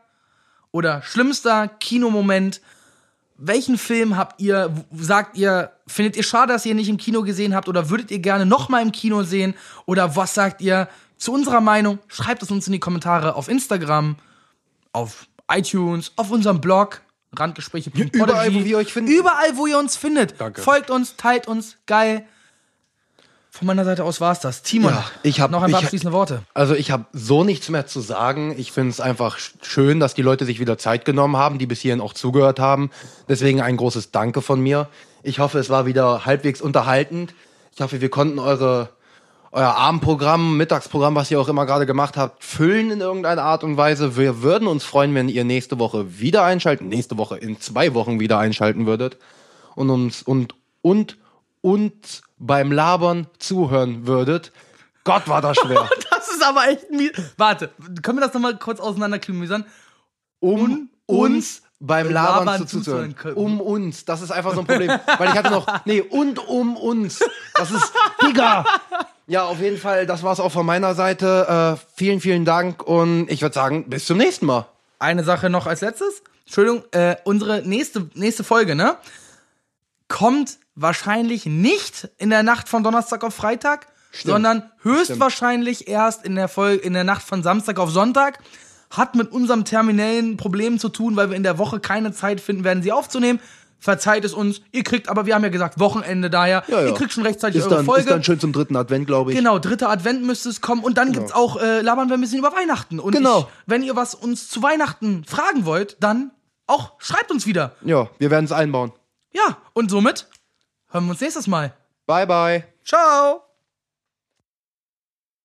oder schlimmster Kinomoment? Welchen Film habt ihr, sagt ihr, findet ihr schade, dass ihr ihn nicht im Kino gesehen habt oder würdet ihr gerne nochmal im Kino sehen? Oder was sagt ihr zu unserer Meinung? Schreibt es uns in die Kommentare auf Instagram, auf iTunes, auf unserem Blog, randgespräche.podigy. Überall, wo wir euch finden. Überall, wo ihr uns findet. Danke. Folgt uns, teilt uns, geil. Von meiner Seite aus war's das. Timon, Ja, ich hab- noch ein paar abschließende Worte. Also ich habe so nichts mehr zu sagen. Ich finde es einfach sch- schön, dass die Leute sich wieder Zeit genommen haben, die bis hierhin auch zugehört haben. Deswegen ein großes Danke von mir. Ich hoffe, es war wieder halbwegs unterhaltend. Ich hoffe, wir konnten eure euer Abendprogramm, Mittagsprogramm, was ihr auch immer gerade gemacht habt, füllen in irgendeiner Art und Weise. Wir würden uns freuen, wenn ihr nächste Woche wieder einschalten, nächste Woche in zwei Wochen wieder einschalten würdet und uns und und uns beim Labern zuhören würdet. Gott, war das schwer. Das ist aber echt mies. Warte, können wir das nochmal kurz auseinanderklamüsern? um uns beim Labern, Labern zuzuhören. zuzuhören können. Um uns. Das ist einfach so ein Problem. Weil ich hatte noch, nee, und um uns. Das ist, Digga. Ja, auf jeden Fall, das war's auch von meiner Seite. Äh, vielen, vielen Dank und ich würde sagen, bis zum nächsten Mal. Eine Sache noch als letztes. Entschuldigung, äh, unsere nächste, nächste Folge, ne? Kommt wahrscheinlich nicht in der Nacht von Donnerstag auf Freitag, sondern höchstwahrscheinlich erst in der Folge, in der Nacht von Samstag auf Sonntag. Hat mit unserem terminellen Problem zu tun, weil wir in der Woche keine Zeit finden werden, sie aufzunehmen. Verzeiht es uns. Ihr kriegt, aber wir haben ja gesagt, Wochenende daher. Ja, ja. Ihr kriegt schon rechtzeitig Ist eure dann, Folge. ist dann schön zum dritten Advent, glaube ich. Genau, dritter Advent müsste es kommen und dann gibt's auch, äh, labern wir ein bisschen über Weihnachten. Und Genau. ich, wenn ihr was uns zu Weihnachten fragen wollt, dann auch schreibt uns wieder. Ja, wir werden es einbauen. Ja, und somit hören wir uns nächstes Mal. Bye, bye. Ciao!